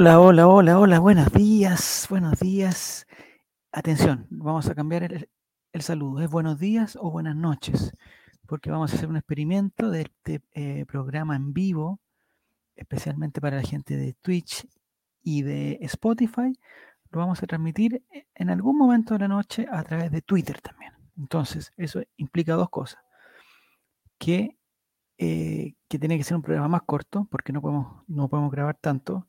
Hola, hola, hola, hola, buenos días, buenos días. Atención, vamos a cambiar el, saludo. ¿Es buenos días o buenas noches? Porque vamos a hacer un experimento de este eh, programa en vivo, especialmente para la gente de Twitch y de Spotify. Lo vamos a transmitir e- en algún momento de la noche a través de Twitter también. Entonces, eso implica dos cosas. Que, eh, que tiene que ser un programa más corto, porque no podemos, no podemos grabar tanto.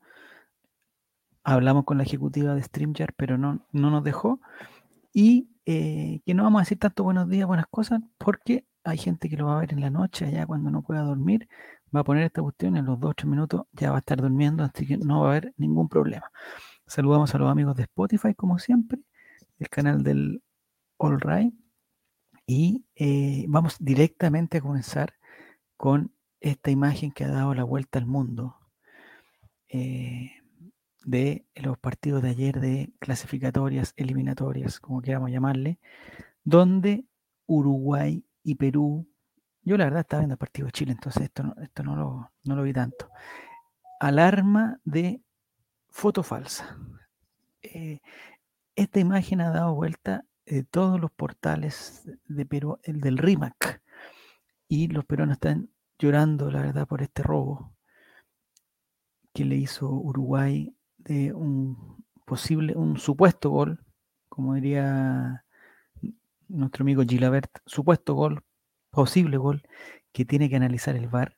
Hablamos con la ejecutiva de StreamYard, pero no, no nos dejó. Y eh, que no vamos a decir tanto buenos días, buenas cosas, porque hay gente que lo va a ver en la noche, allá cuando no pueda dormir, va a poner esta cuestión en los dos o tres minutos, ya va a estar durmiendo, así que no va a haber ningún problema. Saludamos a los amigos de Spotify, como siempre, el canal del All Right, y eh, vamos directamente a comenzar con esta imagen que ha dado la vuelta al mundo eh, de los partidos de ayer de clasificatorias, eliminatorias, como queramos llamarle, donde Uruguay y Perú, yo la verdad estaba viendo el partido de Chile, entonces esto no, esto no, lo, no lo vi tanto, alarma de foto falsa. Eh, esta imagen ha dado vuelta de todos los portales de Perú, el del RIMAC, y los peruanos están llorando, la verdad, por este robo que le hizo Uruguay un posible, un supuesto gol, como diría nuestro amigo Gilabert, supuesto gol, posible gol, que tiene que analizar el VAR.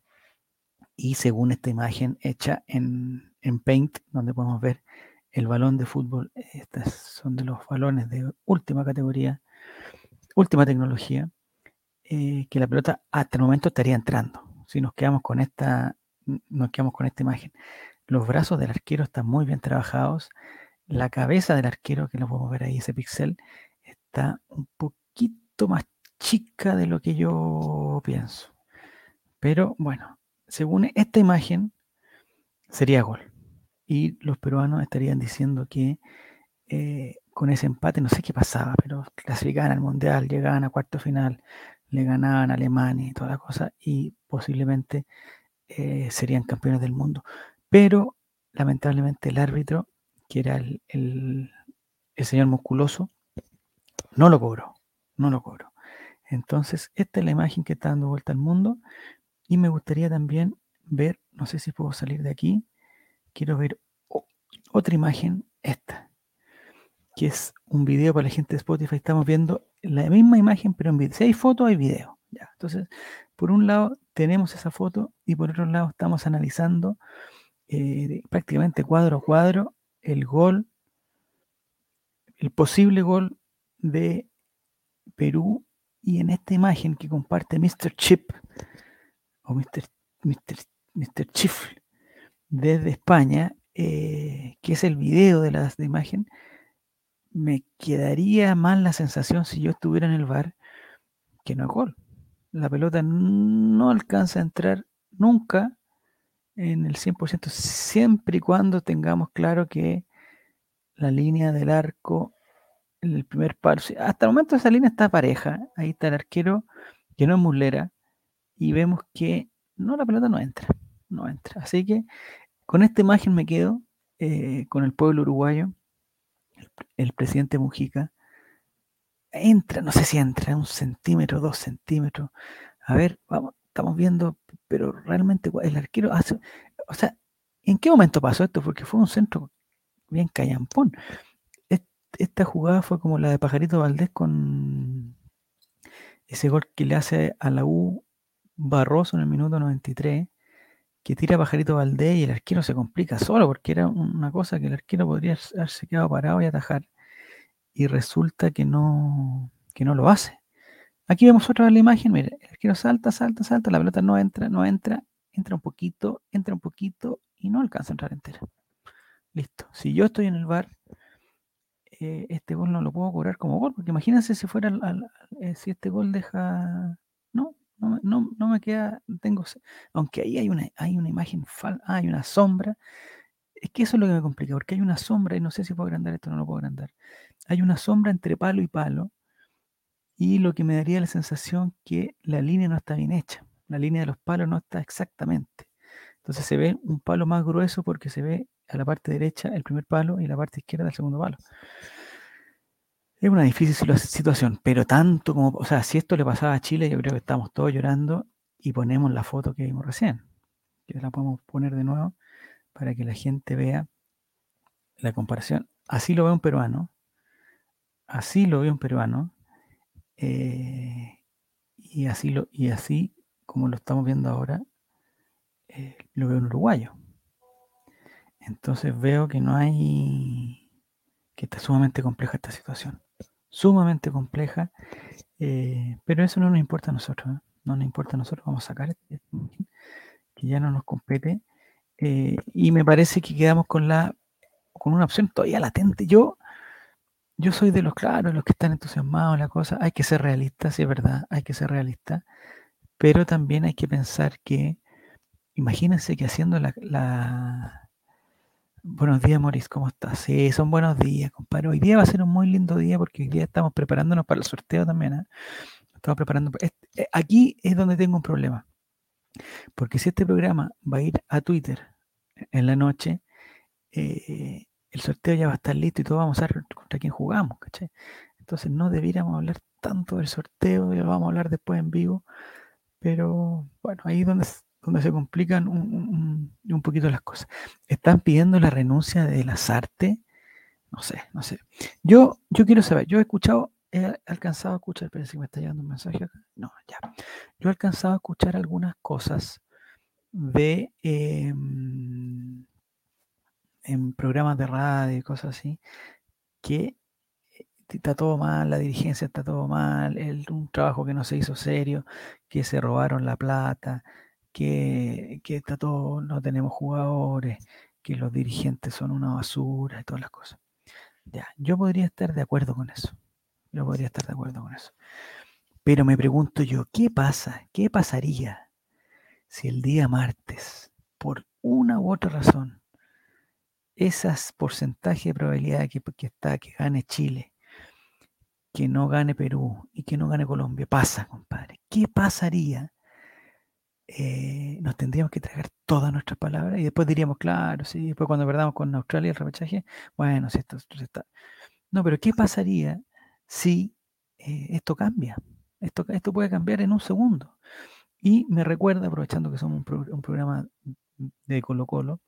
Y según esta imagen hecha en, en Paint, donde podemos ver el balón de fútbol, estos son de los balones de última categoría, última tecnología, eh, que la pelota hasta el momento estaría entrando. Si nos quedamos con esta, nos quedamos con esta imagen. Los brazos del arquero están muy bien trabajados. La cabeza del arquero, que lo podemos ver ahí, ese pixel, está un poquito más chica de lo que yo pienso. Pero bueno, según esta imagen, sería gol. Y los peruanos estarían diciendo que eh, con ese empate, no sé qué pasaba, pero clasificaban al Mundial, llegaban a cuarto final, le ganaban a Alemania y toda la cosa, y posiblemente eh, serían campeones del mundo. Pero lamentablemente el árbitro, que era el, el, señor musculoso, no lo cobró, no lo cobró. Entonces, esta es la imagen que está dando vuelta al mundo y me gustaría también ver, no sé si puedo salir de aquí, quiero ver otra imagen, esta, que es un video para la gente de Spotify. Estamos viendo la misma imagen, pero en video. Si hay foto, hay video. Ya. Entonces, por un lado tenemos esa foto y por otro lado estamos analizando eh, prácticamente cuadro a cuadro el gol, el posible gol de Perú y en esta imagen que comparte Mr. Chip o Mr. Mr. Mr. Chif desde España, eh, que es el video de la de imagen, me quedaría mal la sensación si yo estuviera en el bar que no es gol. La pelota no alcanza a entrar nunca en el 100%, siempre y cuando tengamos claro que la línea del arco, el primer palo, hasta el momento esa línea está pareja, ahí está el arquero que no es muslera y vemos que no, la pelota no entra, no entra. Así que con esta imagen me quedo eh, con el pueblo uruguayo, el, el presidente Mujica, entra, no sé si entra, un centímetro, dos centímetros. A ver, vamos, estamos viendo, pero realmente el arquero hace, o sea, ¿en qué momento pasó esto? Porque fue un centro bien callampón. Est- Esta jugada fue como la de Pajarito Valdés con ese gol que le hace a la U Barroso en el minuto 93, que tira Pajarito Valdés y el arquero se complica solo, porque era una cosa que el arquero podría haberse quedado parado y atajar, y resulta que no, que no lo hace. Aquí vemos otra vez la imagen, mire, el arquero salta, salta, salta, la pelota no entra, no entra, entra un poquito, entra un poquito y no alcanza a entrar entera. Listo. Si yo estoy en el bar, eh, este gol no lo puedo cobrar como gol, porque imagínense si fuera al- eh, si este gol deja. No, no, no, no me queda. Tengo. Aunque ahí hay una, hay una imagen fal, ah, hay una sombra. Es que eso es lo que me complica, porque hay una sombra, y no sé si puedo agrandar esto o no lo puedo agrandar. Hay una sombra entre palo y palo, y lo que me daría la sensación que la línea no está bien hecha. La línea de los palos no está exactamente. Entonces se ve un palo más grueso porque se ve a la parte derecha el primer palo y la parte izquierda el segundo palo. Es una difícil situación, pero tanto como, o sea, si esto le pasaba a Chile, yo creo que estamos todos llorando y ponemos la foto que vimos recién. Que la podemos poner de nuevo para que la gente vea la comparación. Así lo ve un peruano, así lo ve un peruano, eh, y, así lo, y así como lo estamos viendo ahora, eh, lo veo un uruguayo. Entonces veo que no hay, que está sumamente compleja esta situación. Sumamente compleja, eh, pero eso no nos importa a nosotros. No nos importa a nosotros, vamos a sacar este, que ya no nos compete. y me parece que quedamos con la con una opción todavía latente. Yo yo soy de los claros, los que están entusiasmados en la cosa. Hay que ser realista, sí es verdad, hay que ser realista. Pero también hay que pensar que, imagínense que haciendo la, Buenos días, Maurice, ¿cómo estás? Sí, son buenos días, compadre. Hoy día va a ser un muy lindo día porque hoy día estamos preparándonos para el sorteo también. ¿eh? Estamos preparando. Eh, aquí es donde tengo un problema. Porque si este programa va a ir a Twitter en la noche, eh, el sorteo ya va a estar listo y todos vamos a ver contra quién jugamos, ¿cachai? Entonces no debiéramos hablar tanto del sorteo, lo vamos a hablar después en vivo, pero bueno, ahí es donde, donde se complican un, un, poquito las cosas. Están pidiendo la renuncia de Lazarte, no sé, no sé. Yo, yo quiero saber, yo he escuchado, he alcanzado a escuchar, parece que me está llegando un mensaje acá. No, ya. Yo he alcanzado a escuchar algunas cosas de... Em, en programas de radio y cosas así, que eh, está todo mal, la dirigencia está todo mal, el, un trabajo que no se hizo serio, que se robaron la plata, que, que está todo, no tenemos jugadores, que los dirigentes son una basura y todas las cosas. Ya, yo podría estar de acuerdo con eso. Yo podría estar de acuerdo con eso. Pero me pregunto yo, ¿qué pasa? ¿Qué pasaría si el día martes, por una u otra razón, esas porcentajes de probabilidad que, que, está, que gane Chile, que no gane Perú y que no gane Colombia, pasa, compadre. ¿Qué pasaría? Eh, nos tendríamos que tragar todas nuestras palabras y después diríamos, claro, sí, después cuando perdamos con Australia el repechaje, bueno, si esto, está. No, pero ¿qué pasaría si eh, esto cambia? Esto, esto puede cambiar en un segundo. Y me recuerda, aprovechando que somos un, un programa de Colo Colo,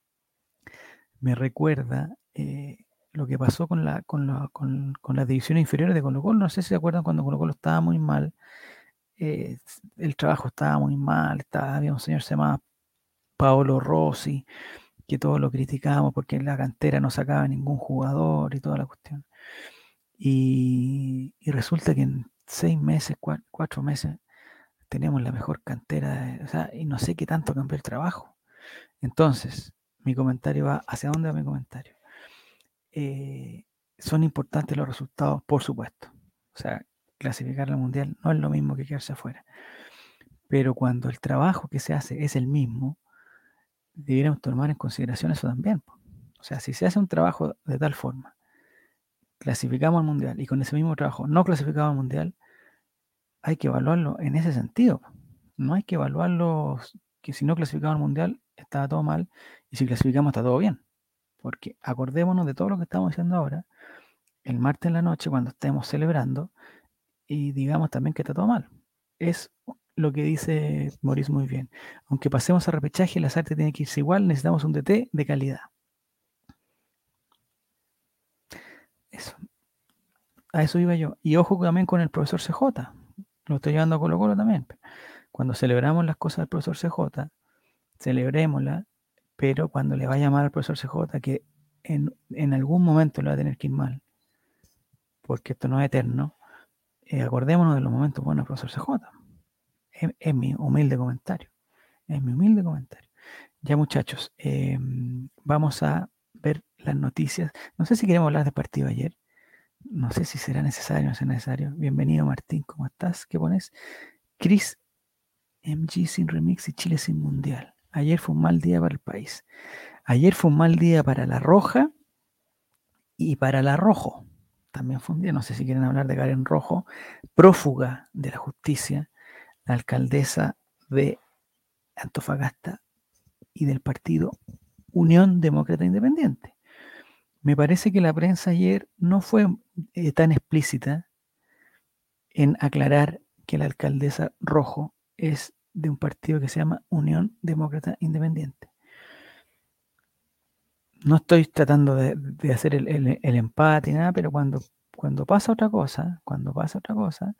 me recuerda eh, lo que pasó con, la, con, la, con, las divisiones inferiores de Colo Colo. No sé si se acuerdan cuando Colo Colo estaba muy mal, eh, el trabajo estaba muy mal, estaba, había un señor se llamaba Paolo Rossi, que todos lo criticamos porque en la cantera no sacaba ningún jugador y toda la cuestión. Y, resulta que en seis meses, cuatro, meses, tenemos la mejor cantera, o sea, y no sé qué tanto cambió el trabajo. Entonces, mi comentario va, ¿hacia dónde va mi comentario? Eh, son importantes los resultados, por supuesto. O sea, clasificar al mundial no es lo mismo que quedarse afuera. Pero cuando el trabajo que se hace es el mismo, debiéramos tomar en consideración eso también. O sea, si se hace un trabajo de tal forma, clasificamos al mundial y con ese mismo trabajo no clasificamos al mundial, hay que evaluarlo en ese sentido. No hay que evaluarlo que si no clasificamos al mundial estaba todo mal y si clasificamos está todo bien. Porque acordémonos de todo lo que estamos haciendo ahora, el martes en la noche cuando estemos celebrando y digamos también que está todo mal. Es lo que dice Maurice muy bien. Aunque pasemos a repechaje, la artes tiene que irse igual, necesitamos un DT de calidad. Eso. A eso iba yo. Y ojo también con el profesor CJ. Lo estoy llevando a Colo Colo también. Cuando celebramos las cosas del profesor CJ, celebrémosla, pero cuando le vaya mal al profesor CJ, que en, algún momento le va a tener que ir mal, porque esto no es eterno, eh, acordémonos de los momentos buenos profesor CJ. Es, mi humilde comentario. Es mi humilde comentario. Ya muchachos, em, vamos a ver las noticias. No sé si queremos hablar del partido ayer. No sé si será necesario o no será necesario. Bienvenido Martín, ¿cómo estás? ¿Qué pones? Chris MG sin remix y Chile sin mundial. Ayer fue un mal día para el país. Ayer fue un mal día para la roja y para la rojo. también fue un día, no sé si quieren hablar de Karen Rojo, prófuga de la justicia, la alcaldesa de Antofagasta y del partido Unión Demócrata Independiente. Me parece que la prensa ayer no fue eh, tan explícita en aclarar que la alcaldesa Rojo es de un partido que se llama Unión Demócrata Independiente. No estoy tratando de, hacer el, el, empate y nada, pero cuando, cuando pasa otra cosa, cuando pasa otra cosa,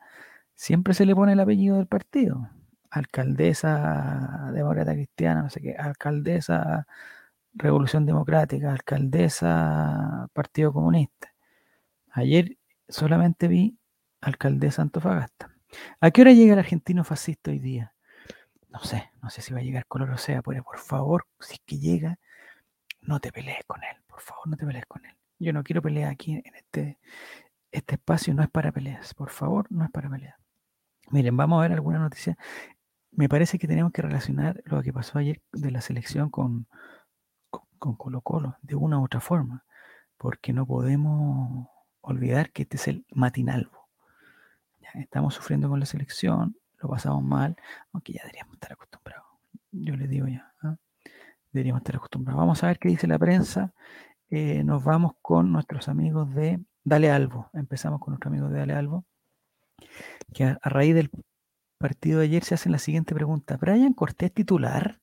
siempre se le pone el apellido del partido. Alcaldesa demócrata cristiana, no sé qué, alcaldesa Revolución Democrática, alcaldesa Partido Comunista. Ayer solamente vi alcaldesa Antofagasta. ¿A qué hora llega el argentino fascista hoy día? No sé, no sé si va a llegar color o sea, pero por favor, si es que llega, no te pelees con él, por favor, no te pelees con él. Yo no quiero pelear aquí en este, este espacio, no es para peleas, por favor, no es para pelear. Miren, vamos a ver alguna noticia. Me parece que tenemos que relacionar lo que pasó ayer de la selección con, con, Colo Colo, de una u otra forma, porque no podemos olvidar que este es el matinalvo. estamos sufriendo con la selección, lo pasamos mal, aunque ya deberíamos estar acostumbrados. Yo les digo ya. ¿ah? deberíamos estar acostumbrados. Vamos a ver qué dice la prensa. Eh, nos vamos con nuestros amigos de Dale Albo. Empezamos con nuestros amigos de Dale Albo, que a, raíz del partido de ayer se hacen la siguiente pregunta. ¿Brian Cortés titular?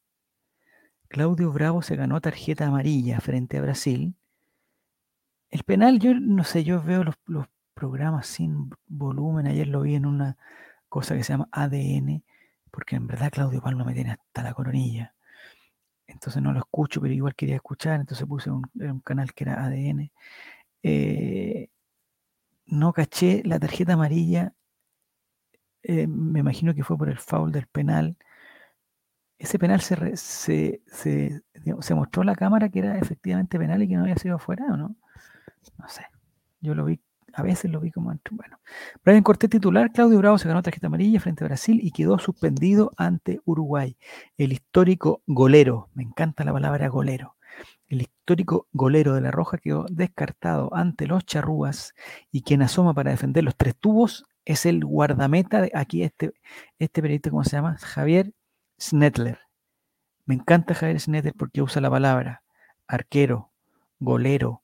Claudio Bravo se ganó tarjeta amarilla frente a Brasil. El penal, yo no sé, yo veo los, los programas sin volumen. Ayer lo vi en una cosa que se llama ADN, porque en verdad Claudio Palma me tiene hasta la coronilla entonces no lo escucho, pero igual quería escuchar, entonces puse un, canal que era ADN. Eh, no caché la tarjeta amarilla, eh, me imagino que fue por el foul del penal. Ese penal se, se, se, mostró a la cámara que era efectivamente penal y que no había sido afuera, ¿o no? No sé. Yo lo vi a veces lo vi como bueno. Brian Cortés titular, Claudio Bravo se ganó tarjeta amarilla frente a Brasil y quedó suspendido ante Uruguay. El histórico golero, me encanta la palabra golero. El histórico golero de la Roja quedó descartado ante los charrúas y quien asoma para defender los tres tubos es el guardameta de aquí este, este periodista, ¿cómo se llama? Javier Snetler. Me encanta Javier Snetler porque usa la palabra arquero, golero,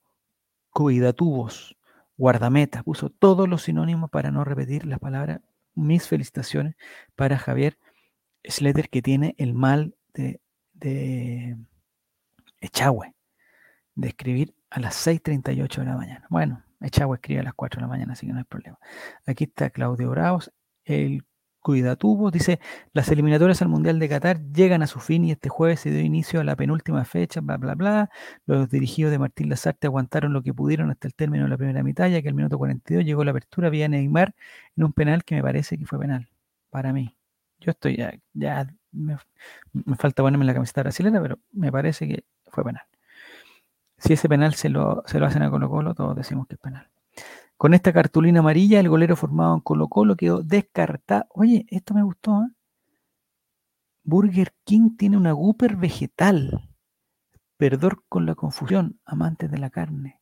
cuidatubos, guardameta, puso todos los sinónimos para no repetir la palabra. Mis felicitaciones para Javier Schletter, que tiene el mal de, de Echagüe, de escribir a las 6.38 de la mañana. Bueno, Echagüe escribe a las 4 de la mañana, así que no hay problema. Aquí está Claudio Bravos, el Cuidatubo dice, las eliminatorias al Mundial de Qatar llegan a su fin y este jueves se dio inicio a la penúltima fecha, bla, bla, bla. Los dirigidos de Martín Lazarte aguantaron lo que pudieron hasta el término de la primera mitad, ya que al minuto 42 llegó la apertura vía Neymar en un penal que me parece que fue penal, para mí. Yo estoy ya, ya me, falta ponerme la camiseta brasileña, pero me parece que fue penal. Si ese penal se lo, se lo hacen a Colo Colo, todos decimos que es penal. Con esta cartulina amarilla, el golero formado en Colo Colo quedó descartado. Oye, esto me gustó. ¿eh? Burger King tiene una Gooper vegetal. Perdón con la confusión, amantes de la carne.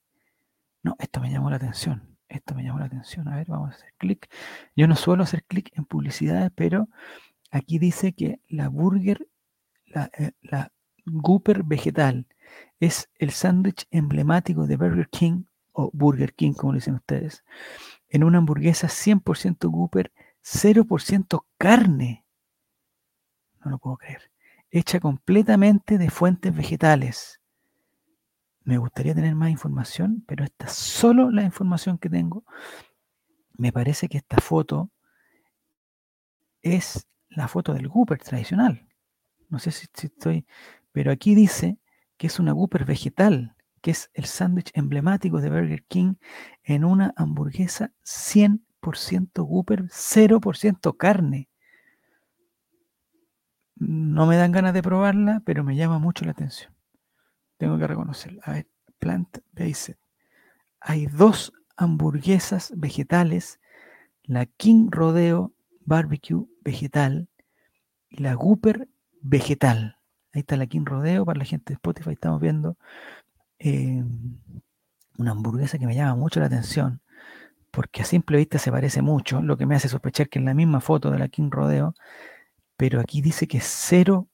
No, esto me llamó la atención. Esto me llamó la atención. A ver, vamos a hacer clic. Yo no suelo hacer clic en publicidades, pero aquí dice que la burger, la, eh, la Gooper vegetal, es el sándwich emblemático de Burger King o Burger King, como le dicen ustedes, en una hamburguesa 100% Gooper, 0% carne. No lo puedo creer. Hecha completamente de fuentes vegetales. Me gustaría tener más información, pero esta es solo la información que tengo. Me parece que esta foto es la foto del Gooper tradicional. No sé si, si estoy, pero aquí dice que es una Gooper vegetal que es el sándwich emblemático de Burger King en una hamburguesa 100% Whopper, 0% carne. No me dan ganas de probarla, pero me llama mucho la atención. Tengo que reconocerla. A ver, plant based. Hay dos hamburguesas vegetales, la King Rodeo Barbecue vegetal y la Whopper vegetal. Ahí está la King Rodeo para la gente de Spotify. Estamos viendo eh, una hamburguesa que me llama mucho la atención. porque a simple vista se parece mucho, lo que me hace sospechar que es la misma foto de la King Rodeo, pero aquí dice que 0%,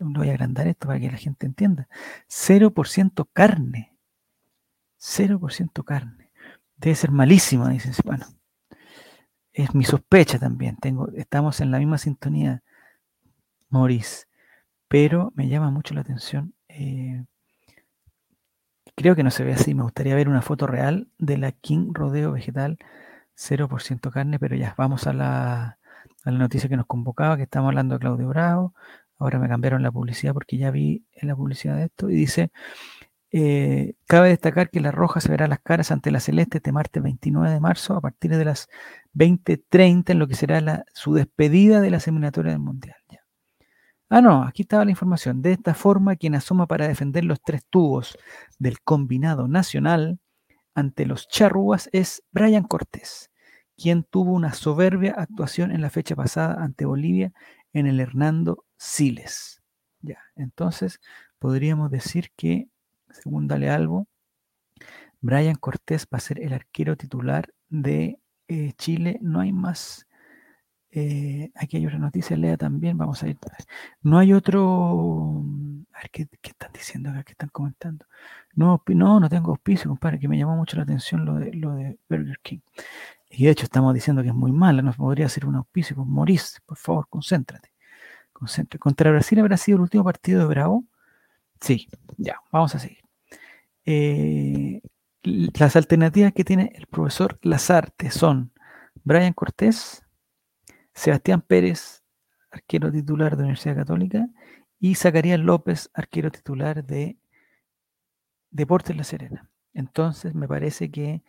voy a agrandar esto para que la gente entienda, 0% carne, 0% carne. Debe ser malísima, dicen. Bueno, es mi sospecha también. Tengo, estamos en la misma sintonía, Maurice, pero me llama mucho la atención. Eh, creo que no se ve así. Me gustaría ver una foto real de la King Rodeo Vegetal 0% carne, pero ya, vamos a la, noticia que nos convocaba, que estamos hablando de Claudio Bravo. Ahora me cambiaron la publicidad porque ya vi en la publicidad de esto y dice, eh, cabe destacar que la roja se verá las caras ante la celeste este martes 29 de marzo a partir de las 20.30 en lo que será su despedida de la seminatoria del Mundial. Ah, no, aquí estaba la información. De esta forma, quien asoma para defender los tres tubos del combinado nacional ante los charrúas es Brian Cortés, quien tuvo una soberbia actuación en la fecha pasada ante Bolivia en el Hernando Siles. Ya, entonces podríamos decir que, según Dale Albo, Brian Cortés va a ser el arquero titular de eh, Chile. No hay más. Eh, aquí hay otra noticia, lea también. Vamos a ir. No hay otro. A ver, ¿qué, están diciendo acá? ¿Qué están comentando? No, no, no tengo auspicio, compadre, que me llamó mucho la atención lo de, lo de Burger King. Y de hecho estamos diciendo que es muy mala, no podría ser un auspicio. Pues Maurice, por favor, concéntrate. concéntrate. Contra Brasil habrá sido el último partido de Bravo. Sí, ya, vamos a seguir. Eh, las alternativas que tiene el profesor Lazarte son Brian Cortés, Sebastián Pérez, arquero titular de Universidad Católica, y Zacarías López, arquero titular de Deportes La Serena. Entonces, me parece que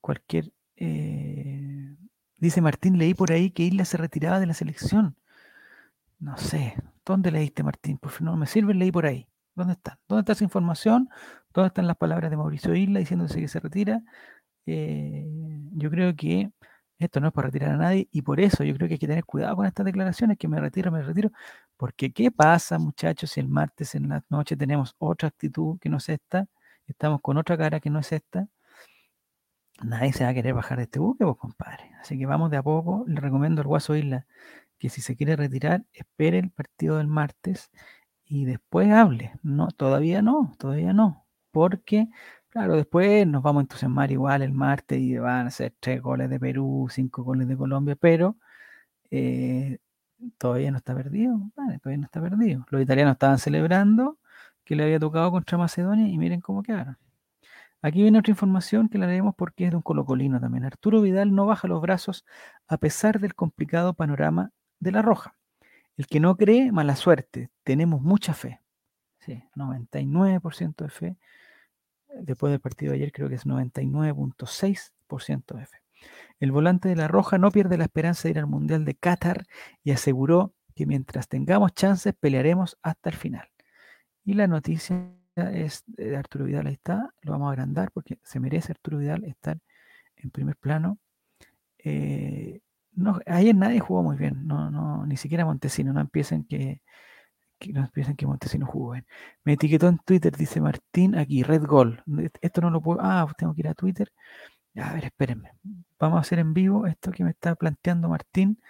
cualquier... Eh, dice Martín, leí por ahí que Isla se retiraba de la selección. No sé, ¿dónde leíste Martín? Por favor, no me sirve, leí por ahí. ¿Dónde está? ¿Dónde está esa información? ¿Dónde están las palabras de Mauricio Isla diciéndose que se retira? Eh, yo creo que esto no es para retirar a nadie y por eso yo creo que hay que tener cuidado con estas declaraciones, que me retiro, me retiro, porque ¿qué pasa muchachos si el martes en la noche tenemos otra actitud que no es esta, estamos con otra cara que no es esta? Nadie se va a querer bajar de este buque, pues compadre. Así que vamos de a poco. Le recomiendo al Guaso Isla que si se quiere retirar, espere el partido del martes y después hable. No, todavía no, todavía no. Porque, claro, después nos vamos a entusiasmar igual el martes y van a ser tres goles de Perú, cinco goles de Colombia, pero eh, todavía no está perdido, todavía no está perdido. Los italianos estaban celebrando que le había tocado contra Macedonia y miren cómo quedaron. Aquí viene otra información que la leemos porque es de un colocolino también. Arturo Vidal no baja los brazos a pesar del complicado panorama de la Roja. El que no cree, mala suerte. Tenemos mucha fe. Sí, 99% de fe. Después del partido de ayer creo que es 99.6% de fe. El volante de la Roja no pierde la esperanza de ir al Mundial de Qatar y aseguró que mientras tengamos chances pelearemos hasta el final. Y la noticia es de Arturo Vidal, ahí está, lo vamos a agrandar porque se merece Arturo Vidal estar en primer plano. Eh, ayer nadie jugó muy bien, no, no, ni siquiera Montesino, no empiecen que, no empiecen que Montesino jugó bien. Me etiquetó en Twitter, dice Martín, aquí, Red Gol. Esto no lo puedo, ah, tengo que ir a Twitter. A ver, espérenme. Vamos a hacer en vivo esto que me está planteando Martín,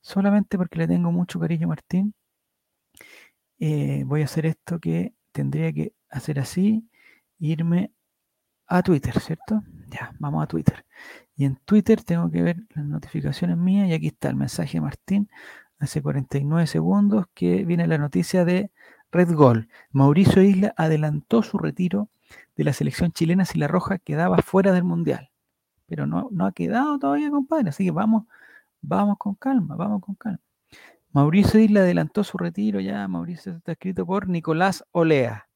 solamente porque le tengo mucho cariño a Martín. Eh, voy a hacer esto que tendría que hacer así, irme a Twitter, ¿cierto? Ya, vamos a Twitter. Y en Twitter tengo que ver las notificaciones mías y aquí está el mensaje de Martín hace 49 segundos que viene la noticia de Red Gol. Mauricio Isla adelantó su retiro de la selección chilena si la Roja quedaba fuera del Mundial. Pero no, no ha quedado todavía, compadre. Así que vamos, vamos con calma, vamos con calma. Mauricio Isla adelantó su retiro ya. Mauricio está escrito por Nicolás Olea.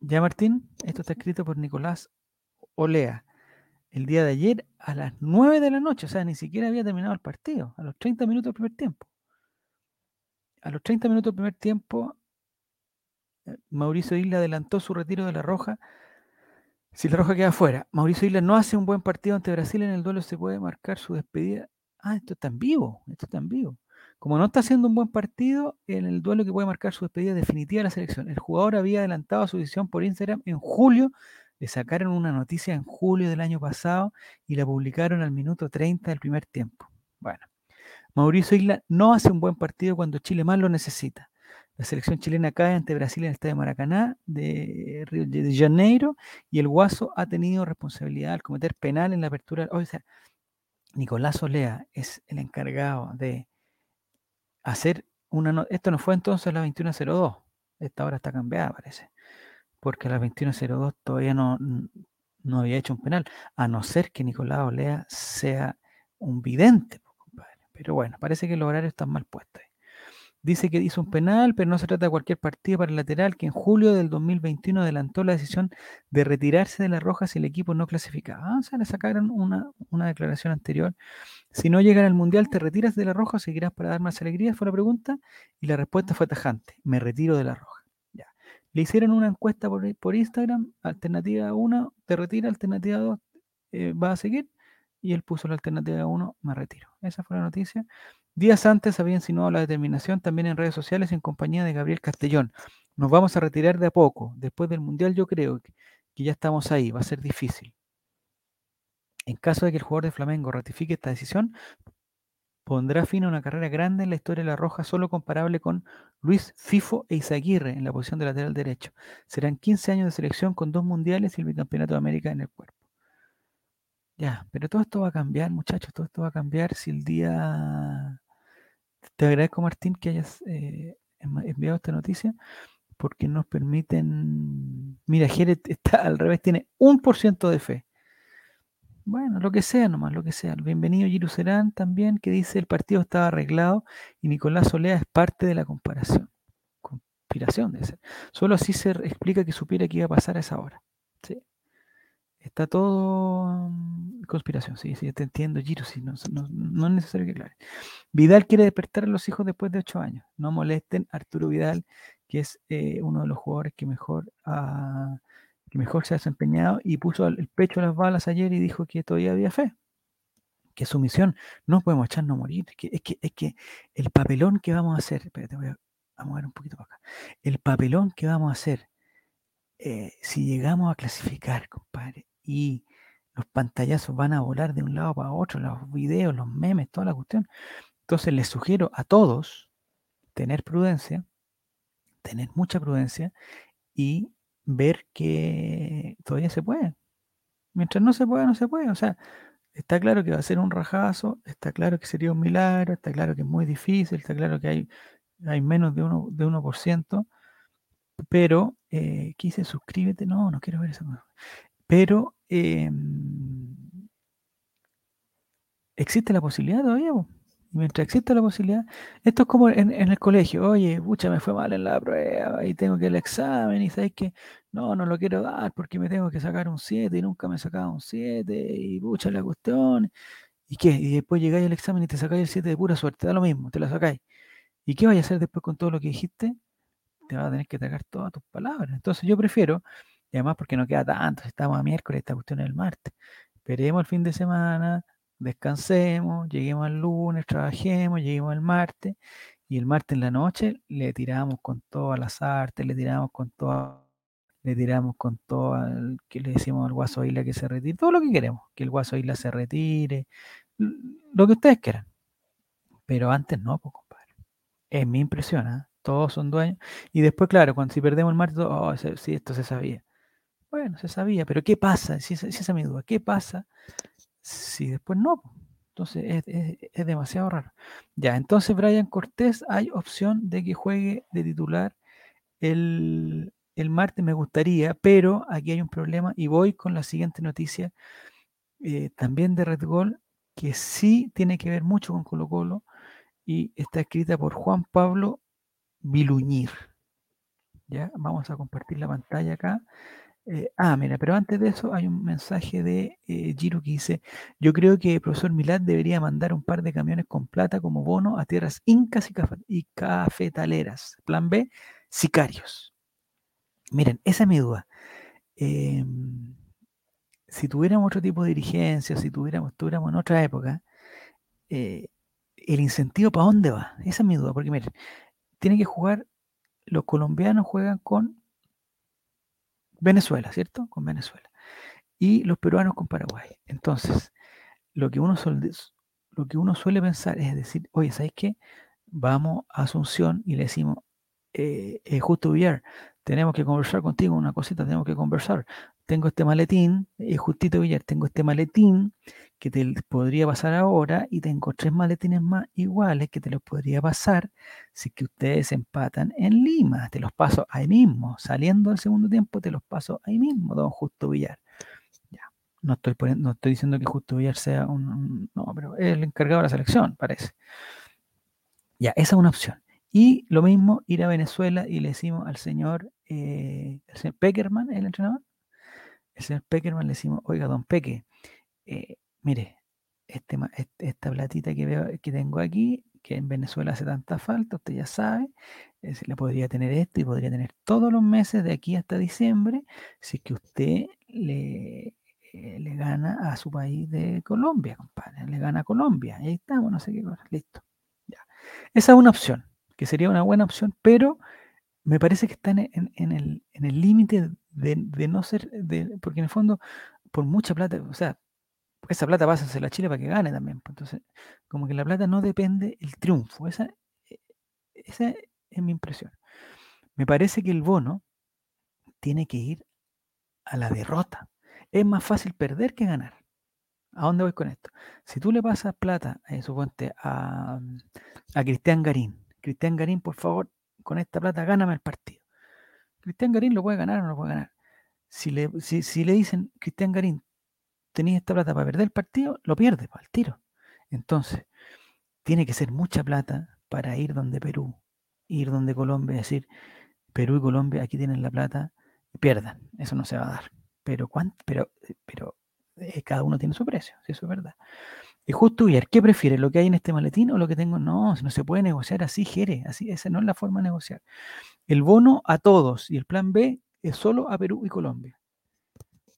Ya, Martín, esto está escrito por Nicolás Olea. El día de ayer a las 9 de la noche, o sea, ni siquiera había terminado el partido, a los 30 minutos del primer tiempo. A los 30 minutos del primer tiempo, eh, Mauricio Isla adelantó su retiro de la Roja. Si la Roja queda fuera, Mauricio Isla no hace un buen partido ante Brasil en el duelo, se puede marcar su despedida. Ah, esto está en vivo, esto está en vivo. Como no está haciendo un buen partido, en el duelo que puede marcar su despedida definitiva de la selección. El jugador había adelantado su decisión por Instagram en julio Sacaron una noticia en julio del año pasado y la publicaron al minuto 30 del primer tiempo. Bueno, Mauricio Isla no hace un buen partido cuando Chile más lo necesita. La selección chilena cae ante Brasil en el estadio Maracaná de Río de Janeiro y el Guaso ha tenido responsabilidad al cometer penal en la apertura. O sea, Nicolás Olea es el encargado de hacer una. esto no fue entonces la 21.02. Esta hora está cambiada, parece. Porque a las 21.02 todavía no, no había hecho un penal. A no ser que Nicolás Olea sea un vidente, compadre. Pero bueno, parece que los horarios están mal puestos. Dice que hizo un penal, pero no se trata de cualquier partido para el lateral, que en julio del 2021 adelantó la decisión de retirarse de la roja si el equipo no clasificaba. Ah, o sea, le sacaron una, una declaración anterior. Si no llegan al Mundial, ¿te retiras de la roja o seguirás para dar más alegría? Fue la pregunta. Y la respuesta fue tajante. Me retiro de la roja. Le hicieron una encuesta por, por Instagram. Alternativa 1, te retira. Alternativa 2, eh, va a seguir. Y él puso la alternativa 1, me retiro. Esa fue la noticia. Días antes había insinuado la determinación también en redes sociales en compañía de Gabriel Castellón. Nos vamos a retirar de a poco. Después del Mundial yo creo que, ya estamos ahí. Va a ser difícil. En caso de que el jugador de Flamengo ratifique esta decisión, pondrá fin a una carrera grande en la historia de la Roja, solo comparable con Luis Fifo e Izaguirre en la posición de lateral derecho. Serán 15 años de selección con dos mundiales y el bicampeonato de América en el cuerpo. Ya, pero todo esto va a cambiar, muchachos, todo esto va a cambiar si el día te agradezco, Martín, que hayas eh, enviado esta noticia, porque nos permiten. Mira, Jerez está al revés, tiene un por ciento de fe. Bueno, lo que sea nomás, lo que sea. Bienvenido Giru Serán también, que dice el partido estaba arreglado y Nicolás Solea es parte de la comparación. Conspiración de ser. Solo así se explica que supiera que iba a pasar a esa hora. ¿sí? Está todo mm, conspiración, sí, sí, te entiendo, Giro, sí, no, no, es necesario que aclare. Vidal quiere despertar a los hijos después de ocho años. No molesten a Arturo Vidal, que es eh, uno de los jugadores que mejor, mejor se ha desempeñado y puso el pecho a las balas ayer y dijo que todavía había fe. Que su misión no podemos echarnos a morir. Que, es, que, es que el papelón que vamos a hacer, espérate, voy a, mover un poquito para acá. El papelón que vamos a hacer eh, si llegamos a clasificar, compadre, y los pantallazos van a volar de un lado para otro, los videos, los memes, toda la cuestión. Entonces les sugiero a todos tener prudencia, tener mucha prudencia y ver que todavía se puede. Mientras no se pueda, no se puede. O sea, está claro que va a ser un rajazo, está claro que sería un milagro, está claro que es muy difícil, está claro que hay, hay menos de 1%, de 1% pero, eh, ¿qué dice? Suscríbete. No, no quiero ver eso. Pero em, existe la posibilidad todavía. Y mientras existe la posibilidad, esto es como en, el colegio, oye, pucha, me fue mal en la prueba y tengo que el examen y sabes que no, no lo quiero dar porque me tengo que sacar un 7 y nunca me sacaba un 7 y pucha la cuestión. ¿Y qué? Y después llegáis al examen y te sacáis el 7 de pura suerte, da lo mismo, te lo sacáis. ¿Y qué vais a hacer después con todo lo que dijiste? Te vas a tener que tragar todas tus palabras. Entonces yo prefiero y además porque no queda tanto, estamos a miércoles, esta cuestión es el martes. Esperemos el fin de semana, descansemos, lleguemos al lunes, trabajemos, lleguemos al martes, y el martes en la noche le tiramos con todas las artes, le tiramos con todo, le tiramos con todo, que le decimos al Guaso Isla que se retire, todo lo que queremos, que el Guaso Isla se retire, lo que ustedes quieran. Pero antes no, pues, compadre. Es mi impresión, ¿ah? todos son dueños. Y después, claro, cuando si perdemos el martes, oh, sí, esto se sabía. Bueno, se sabía, pero ¿qué pasa? Si, esa es mi duda, ¿qué pasa si después no? Entonces es, demasiado raro. Ya, entonces Brian Cortés, hay opción de que juegue de titular el, martes, me gustaría, pero aquí hay un problema y voy con la siguiente noticia, eh, también de Red Gol, que sí tiene que ver mucho con Colo Colo y está escrita por Juan Pablo Viluñir. Ya, vamos a compartir la pantalla acá. Eh, ah, mira, pero antes de eso hay un mensaje de eh, Giro que dice, yo creo que el profesor Milad debería mandar un par de camiones con plata como bono a tierras incas y, cafetaleras. Plan B, sicarios. Miren, esa es mi duda. Em, si tuviéramos otro tipo de dirigencia, si tuviéramos, estuviéramos en otra época, eh, ¿el incentivo para dónde va? Esa es mi duda, porque miren, tiene que jugar, los colombianos juegan con Venezuela, ¿cierto? Con Venezuela. y los peruanos con Paraguay. Entonces, lo que uno suele, lo que uno suele pensar es decir, oye, ¿sabes qué? Vamos a Asunción y le decimos, eh, Justo Villar, tenemos que conversar contigo, una cosita, tenemos que conversar. Tengo este maletín, eh, Justito Villar, tengo este maletín que te podría pasar ahora y tengo tres maletines más iguales que te los podría pasar si que ustedes empatan en Lima. Te los paso ahí mismo, saliendo del segundo tiempo, te los paso ahí mismo, don Justo Villar. Ya. No estoy, no estoy diciendo que Justo Villar sea un, No, pero es el encargado de la selección, parece. Ya, esa es una opción. Y lo mismo, ir a Venezuela y le decimos al señor, eh, señor Peckerman, el entrenador, el señor Peckerman le decimos, oiga, don Peque, eh, mire, este, esta platita que, veo, que tengo aquí, que en Venezuela hace tanta falta, usted ya sabe, eh, le podría tener esto y podría tener todos los meses de aquí hasta diciembre, si es que usted le, le gana a su país de Colombia, compadre, le gana a Colombia, ahí estamos, no sé qué listo. Ya. Esa es una opción que sería una buena opción, pero me parece que está en, el límite de, no ser, de, porque en el fondo, por mucha plata, o sea, esa plata va a la Chile para que gane también. Pues, entonces, como que la plata no depende el triunfo. Esa, e, esa es mi impresión. Me parece que el bono tiene que ir a la derrota. Es más fácil perder que ganar. ¿A dónde voy con esto? Si tú le pasas plata, eh, suponte, a, a Cristian Garín, Cristian Garín, por favor, con esta plata gáname el partido. Cristian Garín lo puede ganar o no lo puede ganar. Si le, si, le dicen, Cristian Garín, tenéis esta plata para perder el partido, lo pierde al tiro. Entonces, tiene que ser mucha plata para ir donde Perú, ir donde Colombia, decir, Perú y Colombia aquí tienen la plata, pierdan, eso no se va a dar. Pero, pero, pero eh, cada uno tiene su precio, si eso es verdad. Y justo Villar, ¿qué prefiere? ¿Lo que hay en este maletín o lo que tengo? No, no se puede negociar así, Jere. Así, esa no es la forma de negociar. El bono a todos y el plan B es solo a Perú y Colombia.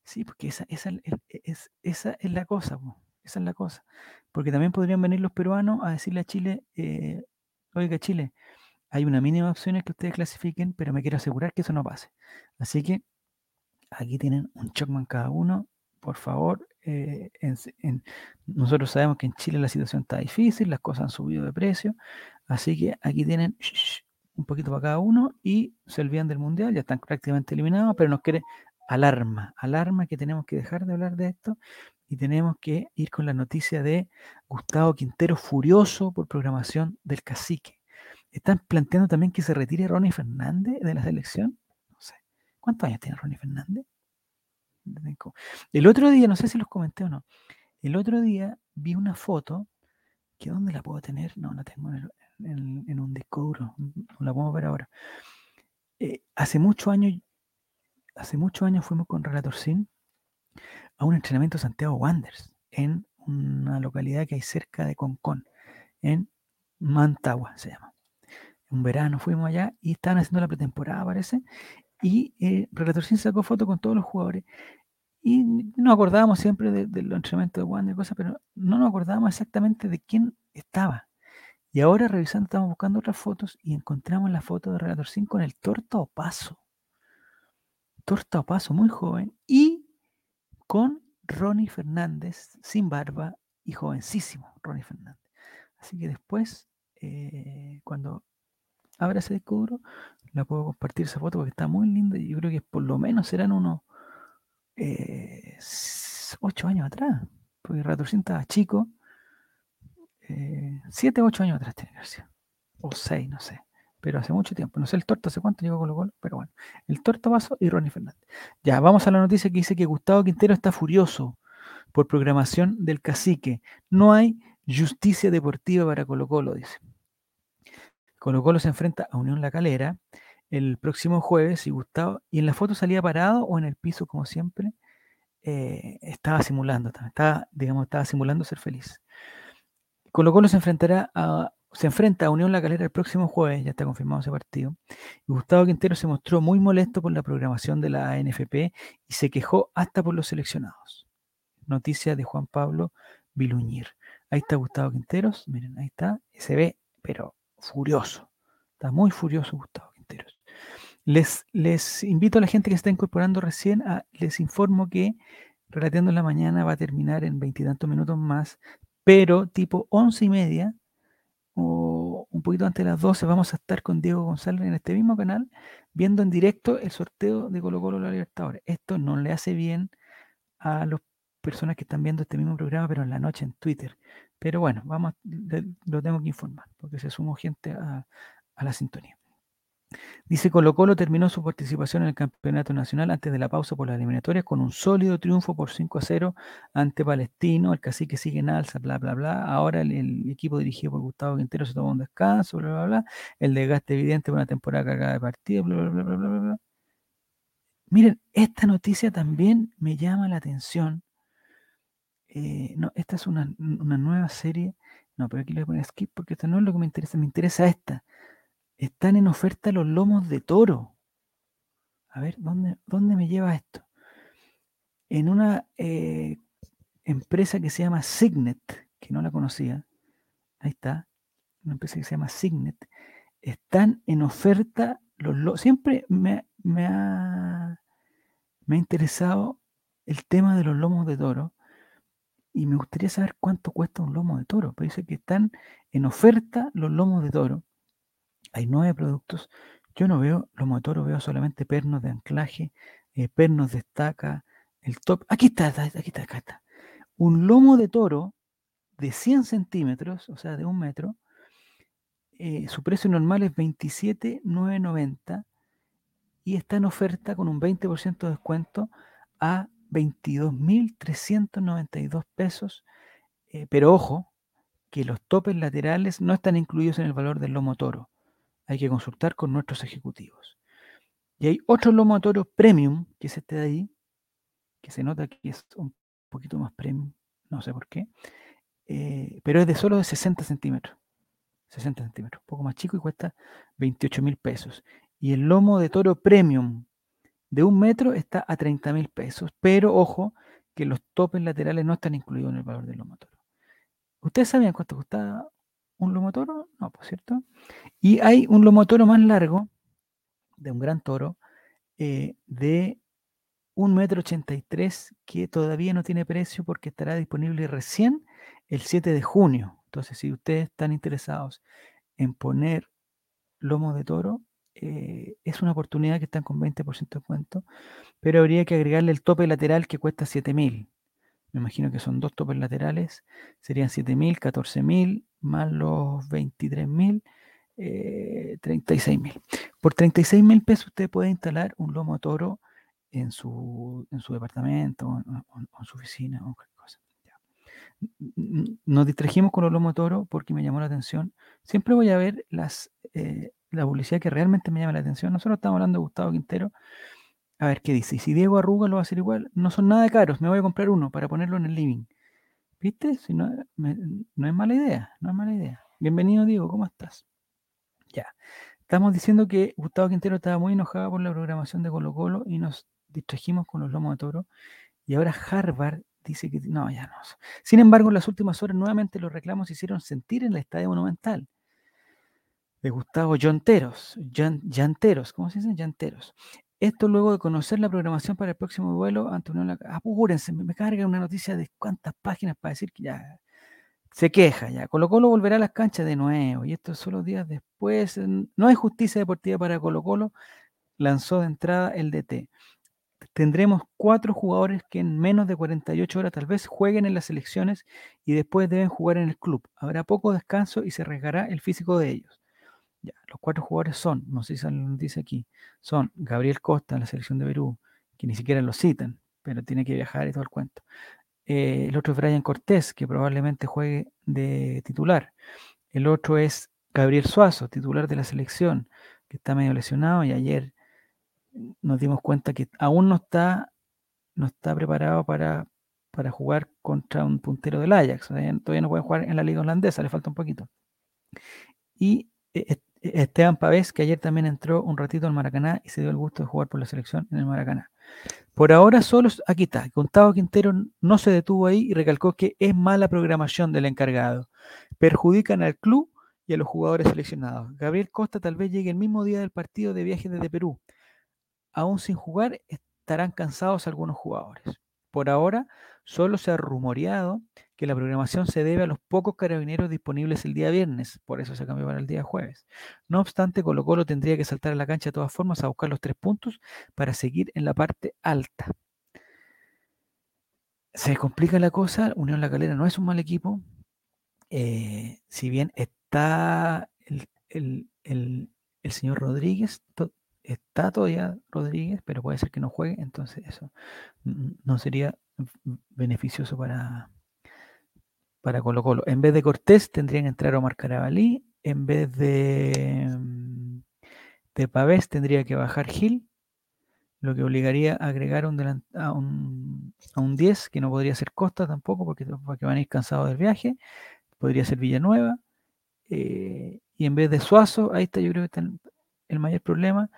Sí, porque esa, esa, es, esa es la cosa, esa es la cosa. Porque también podrían venir los peruanos a decirle a Chile, eh, oiga Chile, hay una mínima de opciones que ustedes clasifiquen, pero me quiero asegurar que eso no pase. Así que aquí tienen un Chocman cada uno por favor, eh, nosotros sabemos que en Chile la situación está difícil, las cosas han subido de precio, así que aquí tienen un poquito para cada uno y se olvidan del mundial, ya están prácticamente eliminados, pero nos quiere alarma, alarma que tenemos que dejar de hablar de esto y tenemos que ir con la noticia de Gustavo Quintero furioso por programación del cacique. Están planteando también que se retire Ronnie Fernández de la selección. No sé. ¿Cuántos años tiene Ronnie Fernández? El otro día, no sé si los comenté o no, el otro día vi una foto, que ¿dónde la puedo tener? No, la tengo en, un disco duro, no la podemos ver ahora. Eh, hace muchos años, hace muchos años fuimos con Relator Sin a un entrenamiento Santiago Wanderers en una localidad que hay cerca de Concón, en Mantagua se llama. Un verano fuimos allá y estaban haciendo la pretemporada, parece, y eh, sacó foto con todos los jugadores y nos acordábamos siempre de, de los entrenamientos de Wander y cosas, pero no nos acordábamos exactamente de quién estaba. Y ahora revisando, estamos buscando otras fotos y encontramos la foto de Relator 5 con el Torta Opaso. Torta Opaso, muy joven, y con Ronnie Fernández, sin barba y jovencísimo, Ronnie Fernández. Así que después, eh, cuando abra ese disco la puedo compartir esa foto porque está muy linda y yo creo que por lo menos serán unos eh, ocho años atrás, porque Ratorcín estaba chico, eh, siete, ocho años atrás tiene ser, o seis, no sé, pero hace mucho tiempo, no sé el torto hace cuánto llegó con los pero bueno, el torto pasó y Ronnie Fernández. Ya, vamos a la noticia que dice que Gustavo Quintero está furioso por programación del cacique. No hay justicia deportiva para Colo Colo, dice. Colo Colo se enfrenta a Unión La Calera el próximo jueves y Gustavo, y en la foto salía parado o en el piso como siempre, eh, estaba simulando, estaba, digamos, estaba simulando ser feliz. Colo Colo se enfrentará a, se enfrenta a Unión La Calera el próximo jueves, ya está confirmado ese partido. Y Gustavo Quintero se mostró muy molesto por la programación de la NFP y se quejó hasta por los seleccionados. Noticia de Juan Pablo Viluñir. Ahí está Gustavo Quinteros, miren, ahí está, se ve, pero furioso. Está muy furioso Gustavo Quinteros. Les, invito a la gente que se está incorporando recién, a, les informo que Relateando en la mañana va a terminar en veintitantos minutos más, pero tipo once y media o un poquito antes de las 12 vamos a estar con Diego González en este mismo canal viendo en directo el sorteo de Colo Colo la Libertadores. Esto no le hace bien a las personas que están viendo este mismo programa, pero en la noche en Twitter. Pero bueno, vamos, lo tengo que informar, porque se sumó gente a la sintonía. Dice Colo Colo terminó su participación en el Campeonato Nacional antes de la pausa por las eliminatorias con un sólido triunfo por 5 a 0 ante Palestino. El cacique sigue en alza, bla, bla, bla. Ahora el, equipo dirigido por Gustavo Quintero se tomó un descanso, bla, bla, bla. El desgaste evidente por una temporada cargada de partidos, bla, bla, bla, bla, bla, bla. Miren, esta noticia también me llama la atención. Eh, no, esta es una, una nueva serie. No, pero aquí le voy a poner skip porque esta no es lo que me interesa. Me interesa esta están en oferta los lomos de toro. A ver, ¿dónde, dónde me lleva esto? En una eh, empresa que se llama Signet, que no la conocía, ahí está, una empresa que se llama Signet, están en oferta los lomos. Siempre me, me, ha, me ha interesado el tema de los lomos de toro y me gustaría saber cuánto cuesta un lomo de toro. Pero dice que están en oferta los lomos de toro hay nueve productos. Yo no veo los motores, veo solamente pernos de anclaje, eh, pernos de estaca, el top. Aquí está, aquí está, acá está. Un lomo de toro de 100 centímetros, o sea, de un metro. Eh, su precio normal es 27,990 y está en oferta con un 20% de descuento a 22.392 pesos. Eh, pero ojo, que los topes laterales no están incluidos en el valor del lomo toro hay que consultar con nuestros ejecutivos. Y hay otro lomo toro premium, que es este de ahí, que se nota que es un poquito más premium, no sé por qué, eh, pero es de solo de 60 centímetros. 60 centímetros, un poco más chico y cuesta 28 mil pesos. Y el lomo de toro premium de un metro está a 30 mil pesos, pero ojo que los topes laterales no están incluidos en el valor del lomo toro. ¿Ustedes sabían cuánto costaba un lomo toro, no, por cierto. Y hay un lomo toro más largo, de un gran toro, eh, de un metro ochenta y tres, que todavía no tiene precio porque estará disponible recién el 7 de junio. Entonces, si ustedes están interesados en poner lomo de toro, eh, es una oportunidad que están con 20% de descuento, pero habría que agregarle el tope lateral que cuesta 7000. Me imagino que son dos topes laterales, serían 7000, 14000 más los 23.000, eh, 36.000. Por 36.000 pesos usted puede instalar un lomo toro en su, en su departamento o, en su oficina o cualquier cosa. Nos distrajimos con los lomo toro porque me llamó la atención. Siempre voy a ver las, eh, la publicidad que realmente me llama la atención. Nosotros estamos hablando de Gustavo Quintero. A ver qué dice. Y si Diego Arruga lo va a hacer igual, no son nada caros. Me voy a comprar uno para ponerlo en el living. ¿Viste? Si no, no es mala idea, no es mala idea. Bienvenido, Diego, ¿cómo estás? Ya. Estamos diciendo que Gustavo Quintero estaba muy enojado por la programación de Colo Colo y nos distrajimos con los lomos de toro. Y ahora Harvard dice que no, ya no. Sin embargo, en las últimas horas nuevamente los reclamos se hicieron sentir en el Estadio Monumental de Gustavo Llanteros, Llanteros, ¿cómo se dice? Llanteros. Esto luego de conocer la programación para el próximo duelo ante Unión Apúrense, me, carga una noticia de cuántas páginas para decir que ya se queja ya. Colo Colo volverá a las canchas de nuevo y esto solo días después. No hay justicia deportiva para Colo Colo, lanzó de entrada el DT. Tendremos cuatro jugadores que en menos de 48 horas tal vez jueguen en las selecciones y después deben jugar en el club. Habrá poco descanso y se arriesgará el físico de ellos los cuatro jugadores son, no sé si lo dice aquí, son Gabriel Costa en la selección de Perú, que ni siquiera lo citan, pero tiene que viajar y todo el cuento. Eh, el otro es Brian Cortés, que probablemente juegue de titular. El otro es Gabriel Suazo, titular de la selección, que está medio lesionado y ayer nos dimos cuenta que aún no está, no está preparado para, para jugar contra un puntero del Ajax. Todavía no puede jugar en la liga holandesa, le falta un poquito. Y eh, Esteban Pavés, que ayer también entró un ratito al Maracaná y se dio el gusto de jugar por la selección en el Maracaná. Por ahora solo, aquí está, Gustavo Quintero no se detuvo ahí y recalcó que es mala programación del encargado. Perjudican al club y a los jugadores seleccionados. Gabriel Costa tal vez llegue el mismo día del partido de viaje desde Perú. Aún sin jugar, estarán cansados algunos jugadores. Por ahora, solo se ha rumoreado que la programación se debe a los pocos carabineros disponibles el día viernes, por eso se cambió para el día jueves. No obstante, Colo Colo tendría que saltar a la cancha de todas formas a buscar los tres puntos para seguir en la parte alta. Se complica la cosa, Unión La Calera no es un mal equipo, eh, si bien está el, el- el- señor Rodríguez, está todavía Rodríguez, pero puede ser que no juegue, entonces eso no sería beneficioso para, para Colo Colo. En vez de Cortés tendrían que entrar Omar Carabalí, en vez de, mm, de Pavés tendría que bajar Gil, lo que obligaría a agregar un a, un, a un 10, que no podría ser Costa tampoco, porque, porque van a ir cansados del viaje, podría ser Villanueva, eh, y en vez de Suazo, ahí está yo creo que está el, mayor problema,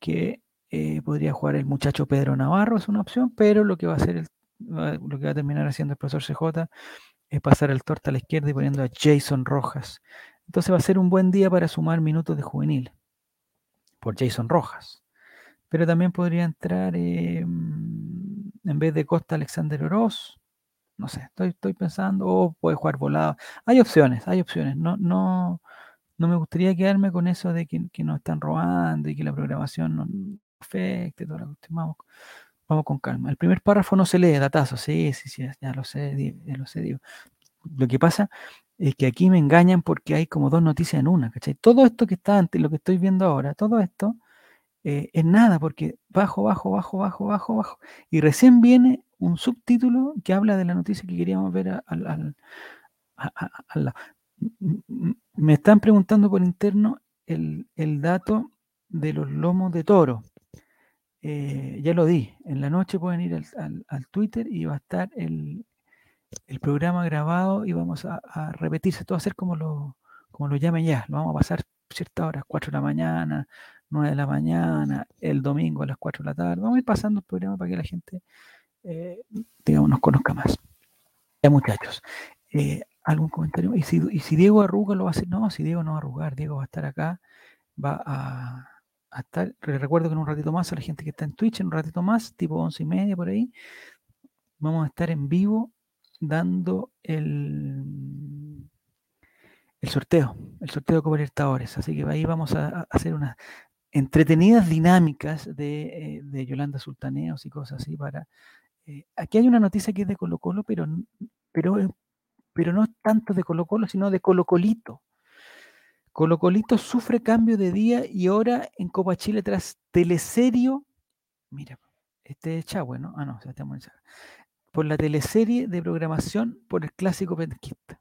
que eh, podría jugar el muchacho Pedro Navarro, es una opción, pero lo que va a hacer el, lo que va a terminar haciendo el profesor CJ es pasar el torta a la izquierda y poniendo a Jason Rojas. Entonces va a ser un buen día para sumar minutos de juvenil por Jason Rojas. Pero también podría entrar eh, en vez de Costa Alexander Oroz. No sé, estoy, estoy pensando, o puede jugar volado. Hay opciones, hay opciones. No, no, no me gustaría quedarme con eso de que, que nos están robando y que la programación no afecte. Toda la cuestión. Vamos, vamos con calma. El primer párrafo no se lee, datazo. Sí, sí, sí, ya lo sé, ya lo sé, digo. Lo que pasa es que aquí me engañan porque hay como dos noticias en una, ¿cachai? Todo esto que está antes, lo que estoy viendo ahora, todo esto eh, es nada, porque bajo, bajo, bajo, bajo, bajo, bajo. Y recién viene un subtítulo que habla de la noticia que queríamos ver al, al- a- a- al lado. M- m- Me están preguntando por interno el, el dato de los lomos de toro. Eh, ya lo di. En la noche pueden ir al, al- Twitter y va a estar el, el programa grabado y vamos a, repetirse. Todo ser como lo, como lo llamen ya. Lo vamos a pasar ciertas horas, 4 de la mañana, 9 de la mañana, el domingo a las 4 de la tarde. Vamos a ir pasando el programa para que la gente, eh, digamos, nos conozca más. Ya, muchachos. eh, ¿Algún comentario? ¿Y si, ¿Y si Diego arruga lo va a hacer? No, si Diego no va a arrugar, Diego va a estar acá, va a, a estar. Les recuerdo que en un ratito más, a la gente que está en Twitch, en un ratito más, tipo once y media por ahí, vamos a estar en vivo dando el, el sorteo, el sorteo de Copa. Así que ahí vamos a, hacer unas entretenidas dinámicas de, eh, de Yolanda Sultaneos y cosas así para. eh, aquí hay una noticia que es de Colo Colo, pero, pero, pero no tanto de Colo Colo, sino de Colo Colito. Colo Colito sufre cambio de día y hora en Copa Chile tras teleserio. Mira, este es Chahue, ¿no? Ah, no, Sebastián Morizar. Por la teleserie de programación por el clásico penquista.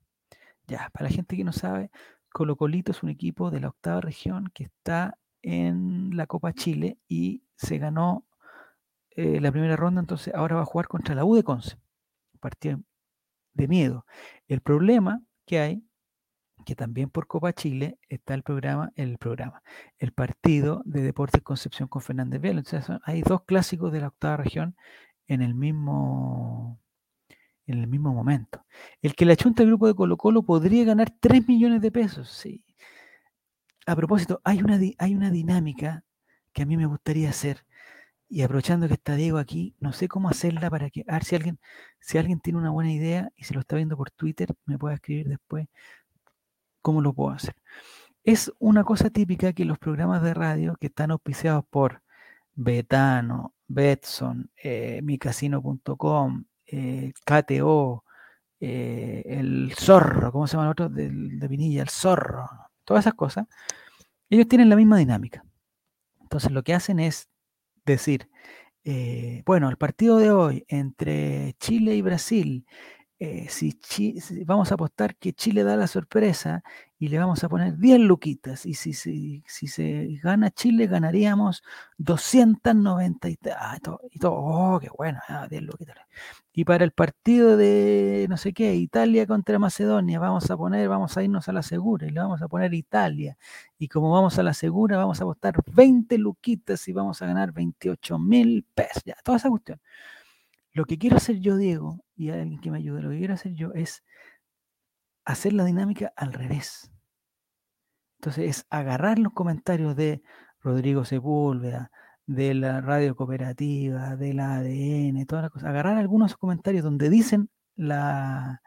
Ya, para la gente que no sabe, Colo Colito es un equipo de la octava región que está en la Copa Chile y se ganó eh, la primera ronda, entonces ahora va a jugar contra la U de Conce. Partido de miedo. El problema que hay, que también por Copa Chile está el programa, el programa, el partido de Deportes Concepción con Fernández Velo. Entonces hay dos clásicos de la octava región en el mismo en el mismo momento. El que la chunta del grupo de Colo Colo podría ganar 3 millones de pesos, sí. A propósito, hay una, hay una dinámica que a mí me gustaría hacer, y aprovechando que está Diego aquí, no sé cómo hacerla para que, a ver si alguien, si alguien tiene una buena idea y se lo está viendo por Twitter, me puede escribir después cómo lo puedo hacer. Es una cosa típica que los programas de radio que están auspiciados por Betano, Betson, eh, micasino.com, eh, KTO, eh, el zorro, ¿cómo se llama el otro? De Pinilla, el zorro, todas esas cosas, ellos tienen la misma dinámica. Entonces lo que hacen es decir, eh, bueno, el partido de hoy entre Chile y Brasil, eh, si, vamos a apostar que Chile da la sorpresa y le vamos a poner 10 luquitas, y si, se gana Chile, ganaríamos 290 y, ah, y todo, y todo, oh, qué bueno, ah, 10 luquitas. Y para el partido de, no sé qué, Italia contra Macedonia, vamos a poner, vamos a irnos a la segura y le vamos a poner Italia. Y como vamos a la segura, vamos a apostar 20 luquitas y vamos a ganar 28 mil pesos. Ya, toda esa cuestión. Lo que quiero hacer yo, Diego, y alguien que me ayude, lo que quiero hacer yo es hacer la dinámica al revés. Entonces es agarrar los comentarios de Rodrigo Sepúlveda, de la radio cooperativa, de la ADN, todas las cosas. Agarrar algunos comentarios donde dicen la,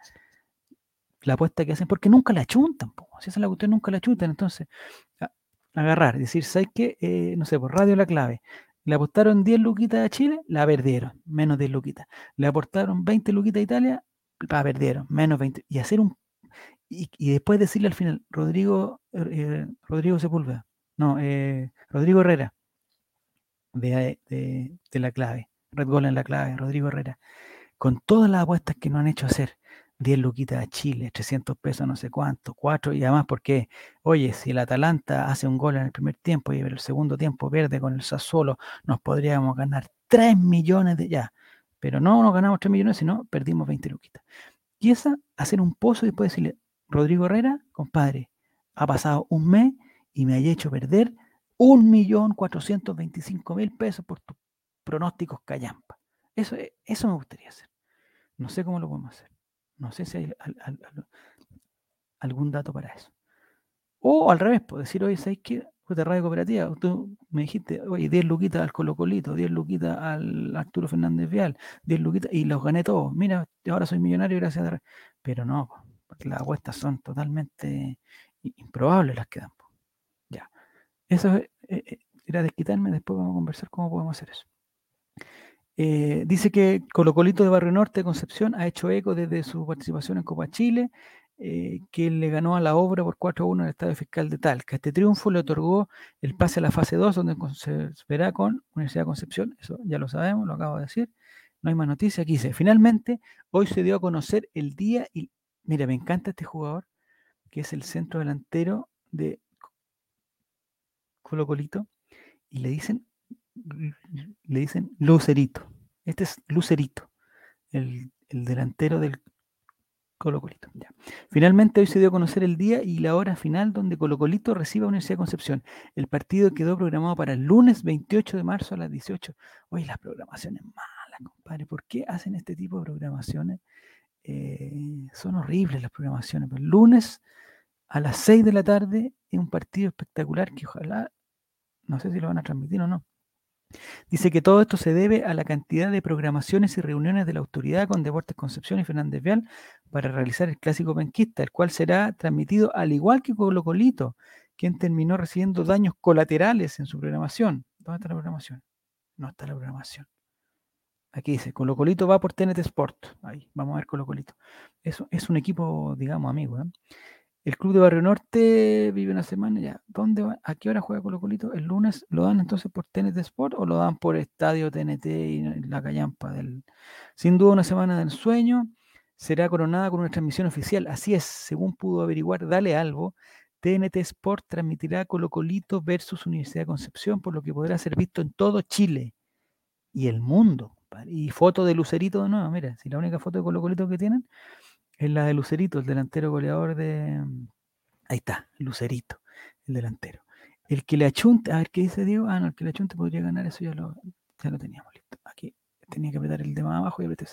la apuesta que hacen, porque nunca la chuntan, si esa es la cuestión, nunca la chuntan. Entonces, agarrar, decir, ¿sabes qué? Eh, no sé, por radio la clave. Le apostaron 10 luquitas a Chile, la perdieron, menos 10 luquitas. Le aportaron 20 luquitas a Italia, la perdieron, menos 20. Y hacer un. Y, y después decirle al final, Rodrigo, eh, Rodrigo Sepúlveda, no, eh, Rodrigo Herrera, de, de, de la clave, Red Goal en la clave, Rodrigo Herrera, con todas las apuestas que nos han hecho hacer, 10 luquitas a Chile, 300 pesos no sé cuánto, 4 y además porque, oye, si el Atalanta hace un gol en el primer tiempo y en el segundo tiempo pierde con el Sassuolo, nos podríamos ganar 3 millones de ya, pero no nos ganamos 3 millones, sino perdimos 20 luquitas. Y esa, hacer un pozo y después decirle, Rodrigo Herrera, compadre, ha pasado un mes y me haya hecho perder 1.425.000 pesos por tus pronósticos callampa. Eso, e- eso me gustaría hacer. No sé cómo lo podemos hacer. No sé si hay al- al- al- algún dato para eso. O al revés, pues decir, oye, ¿sabes qué? Puta radio cooperativa, tú me dijiste, oye, 10 luquitas al Colo Colito, 10 luquitas al Arturo Fernández Vial, 10 luquitas, y los gané todos. Mira, ahora soy millonario gracias a... la ra-". Pero no, las apuestas son totalmente improbables las que dan. Ya. Eso es, eh, eh, era desquitarme, después vamos a conversar cómo podemos hacer eso. Eh, dice que Colo Colito de Barrio Norte de Concepción ha hecho eco desde su participación en Copa Chile, eh, que le ganó a la obra por 4-1 en el Estadio Fiscal de Talca. Este triunfo le otorgó el pase a la fase 2, donde se verá con Universidad de Concepción, eso ya lo sabemos, lo acabo de decir, no hay más noticias. Aquí dice, finalmente, hoy se dio a conocer el día y, mira, me encanta este jugador, que es el centro delantero de Colo Colito, y le dicen, le dicen Lucerito. Este es Lucerito, el, el delantero del Colo Colito. Finalmente hoy se dio a conocer el día y la hora final donde Colo Colito recibe a Universidad de Concepción. El partido quedó programado para el lunes 28 de marzo a las 18. Oye, las programaciones malas, compadre. ¿Por qué hacen este tipo de programaciones? Eh, son horribles las programaciones. Pero el lunes a las 6 de la tarde es un partido espectacular que ojalá, no sé si lo van a transmitir o no. Dice que todo esto se debe a la cantidad de programaciones y reuniones de la autoridad con Deportes Concepción y Fernández Vial para realizar el clásico penquista, el cual será transmitido al igual que Colo Colito, quien terminó recibiendo daños colaterales en su programación. ¿Dónde está la programación? No está la programación. Aquí dice, Colo Colito va por TNT Sport. Ahí, vamos a ver Colo Colito. Es un equipo, digamos, amigo. ¿eh? El club de Barrio Norte vive una semana ya. ¿Dónde va? ¿A qué hora juega Colo Colito? ¿El lunes lo dan entonces por TNT Sport o lo dan por Estadio TNT y la callampa del... Sin duda una semana de ensueño será coronada con una transmisión oficial. Así es, según pudo averiguar Dale Albo, TNT Sport transmitirá Colo Colito versus Universidad de Concepción, por lo que podrá ser visto en todo Chile y el mundo. Y foto de Lucerito de nuevo, mira, si la única foto de Colo Colito que tienen es la de Lucerito, el delantero goleador de. Ahí está, Lucerito, el delantero. El que le achunte, a ver qué dice Diego. Ah, no, el que le achunte podría ganar, eso ya lo, ya lo teníamos listo. Aquí tenía que apretar el de más abajo y apreté.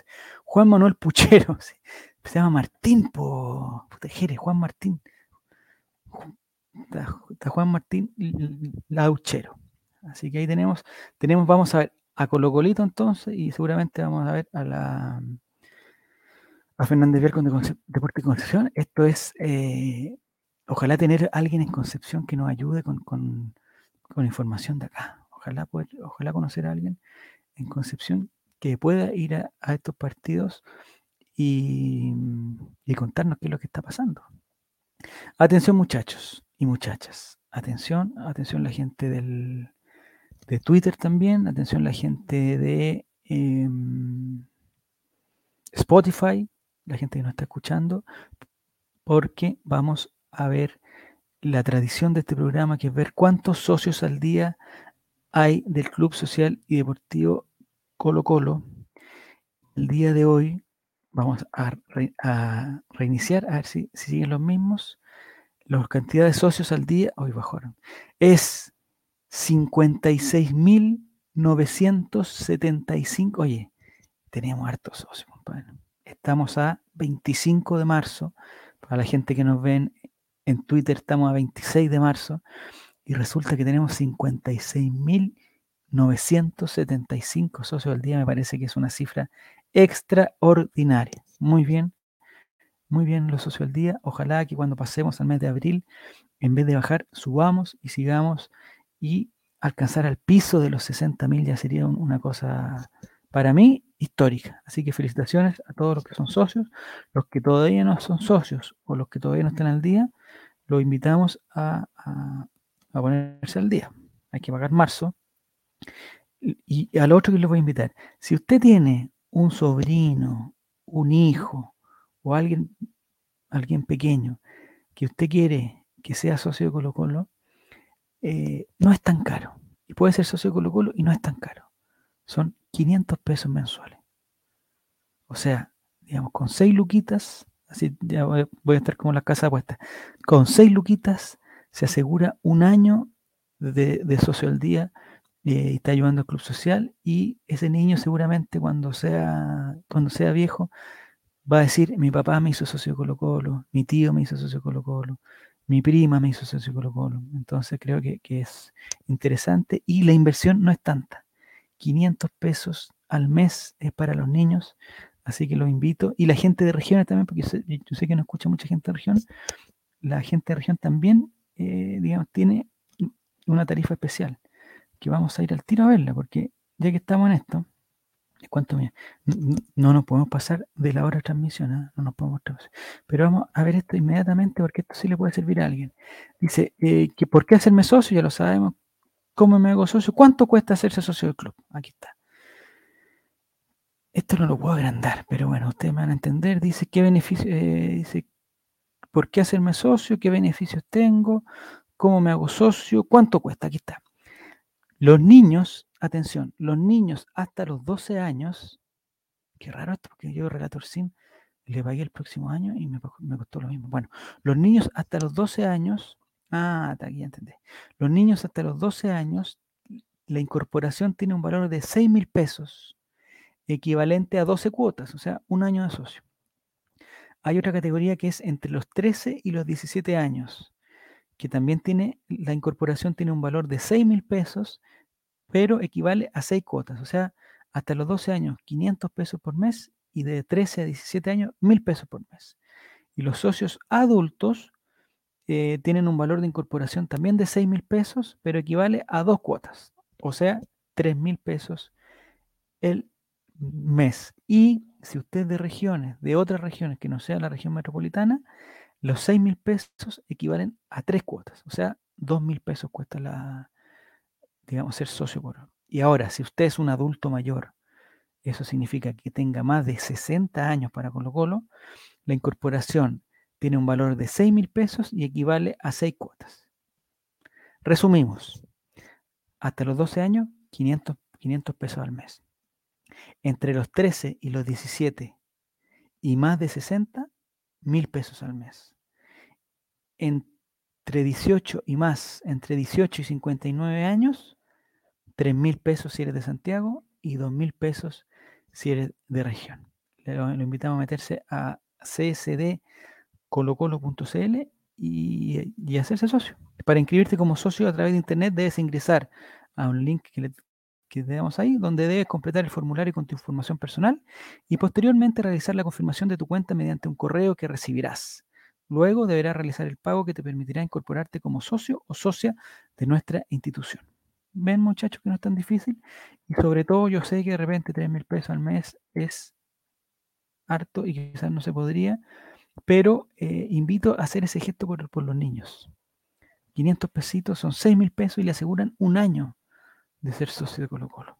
Juan Manuel Puchero, se llama Martín, po. Puta, Jere, Juan Martín. Está, Juan Martín Lauchero. Así que ahí tenemos, tenemos, vamos a ver a Colo Colito entonces y seguramente vamos a ver a la a Fernández Vial con Deporte Concepción. Esto es, eh, ojalá tener alguien en Concepción que nos ayude con, con- información de acá. Ojalá, poder, ojalá conocer a alguien en Concepción que pueda ir a, a estos partidos y, y contarnos qué es lo que está pasando. Atención muchachos y muchachas. Atención, atención la gente del, de Twitter también. Atención la gente de em, Spotify, la gente que nos está escuchando, porque vamos a ver la tradición de este programa, que es ver cuántos socios al día hay del Club Social y Deportivo Colo Colo. El día de hoy vamos a, re- a reiniciar, a ver si, si siguen los mismos. La cantidad de socios al día, hoy bajaron, es 56.975. Oye, tenemos hartos socios, compadre. Estamos a 25 de marzo. Para la gente que nos ven en Twitter, estamos a 26 de marzo. Y resulta que tenemos 975 socios al día me parece que es una cifra extraordinaria. Muy bien, muy bien los socios al día. Ojalá que cuando pasemos al mes de abril, en vez de bajar, subamos y sigamos y alcanzar al piso de los 60.000 ya sería una cosa para mí histórica. Así que felicitaciones a todos los que son socios, los que todavía no son socios o los que todavía no están al día, los invitamos a, a ponerse al día. Hay que pagar marzo. Y, al otro que les voy a invitar, si usted tiene un sobrino, un hijo o alguien, alguien pequeño que usted quiere que sea socio de Colo Colo, eh, no es tan caro. Y puede ser socio de Colo Colo y no es tan caro. Son 500 pesos mensuales. O sea, digamos, con 6 luquitas, así ya voy, a estar como la casa puesta, con 6 luquitas se asegura un año de, socio al día y está ayudando al club social y ese niño seguramente cuando sea, cuando sea viejo va a decir, mi papá me hizo socio Colo Colo, mi tío me hizo socio Colo Colo, mi prima me hizo socio Colo Colo. Entonces creo que es interesante y la inversión no es tanta. 500 pesos al mes es para los niños, así que los invito. Y la gente de regiones también, porque yo sé, que no escucha mucha gente de región, la gente de región también, eh, digamos, tiene una tarifa especial que vamos a ir al tiro a verla, porque ya que estamos en esto, ¿cuánto me, no, nos podemos pasar de la hora de transmisión, ¿ah? no nos podemos Pero vamos a ver esto inmediatamente porque esto sí le puede servir a alguien. Dice, eh, que ¿por qué hacerme socio? Ya lo sabemos. ¿Cómo me hago socio? ¿Cuánto cuesta hacerse socio del club? Aquí está. Esto no lo puedo agrandar, pero bueno, ustedes me van a entender. Dice, ¿qué beneficio? Eh, dice, ¿por qué hacerme socio? ¿Qué beneficios tengo? ¿Cómo me hago socio? ¿Cuánto cuesta? Aquí está. Los niños, atención, los niños hasta los 12 años, qué raro esto, porque yo, Relator Sim, le pagué el próximo año y me, costó lo mismo. Bueno, los niños hasta los 12 años, ah, está aquí, entendí. Los niños hasta los 12 años, la incorporación tiene un valor de 6 mil pesos, equivalente a 12 cuotas, o sea, un año de socio. Hay otra categoría que es entre los 13 y los 17 años que también tiene, la incorporación tiene un valor de 6 mil pesos, pero equivale a 6 cuotas, o sea, hasta los 12 años, 500 pesos por mes, y de 13 a 17 años, 1000 pesos por mes. Y los socios adultos eh, tienen un valor de incorporación también de 6 mil pesos, pero equivale a dos cuotas, o sea, 3 mil pesos el mes. Y si usted es de regiones, de otras regiones que no sea la región metropolitana, los 6 mil pesos equivalen a tres cuotas, o sea, 2 mil pesos cuesta la, digamos, ser socio por. Y ahora, si usted es un adulto mayor, eso significa que tenga más de 60 años para Colo Colo, la incorporación tiene un valor de 6 mil pesos y equivale a 6 cuotas. Resumimos, hasta los 12 años, 500, 500 pesos al mes. Entre los 13 y los 17 y más de 60, mil pesos al mes. Entre 18 y más, entre 18 y 59 años, 3 mil pesos si eres de Santiago y 2 mil pesos si eres de región. Lo, invitamos a meterse a csdcolocolo.cl y, y hacerse socio. Para inscribirte como socio a través de internet debes ingresar a un link que le, que ahí, donde debes completar el formulario con tu información personal y posteriormente realizar la confirmación de tu cuenta mediante un correo que recibirás. Luego deberás realizar el pago que te permitirá incorporarte como socio o socia de nuestra institución. Ven muchachos que no es tan difícil y sobre todo yo sé que de repente 3 mil pesos al mes es harto y quizás no se podría, pero eh, invito a hacer ese gesto por, los niños. 500 pesitos son 6 mil pesos y le aseguran un año de ser socio de Colo Colo.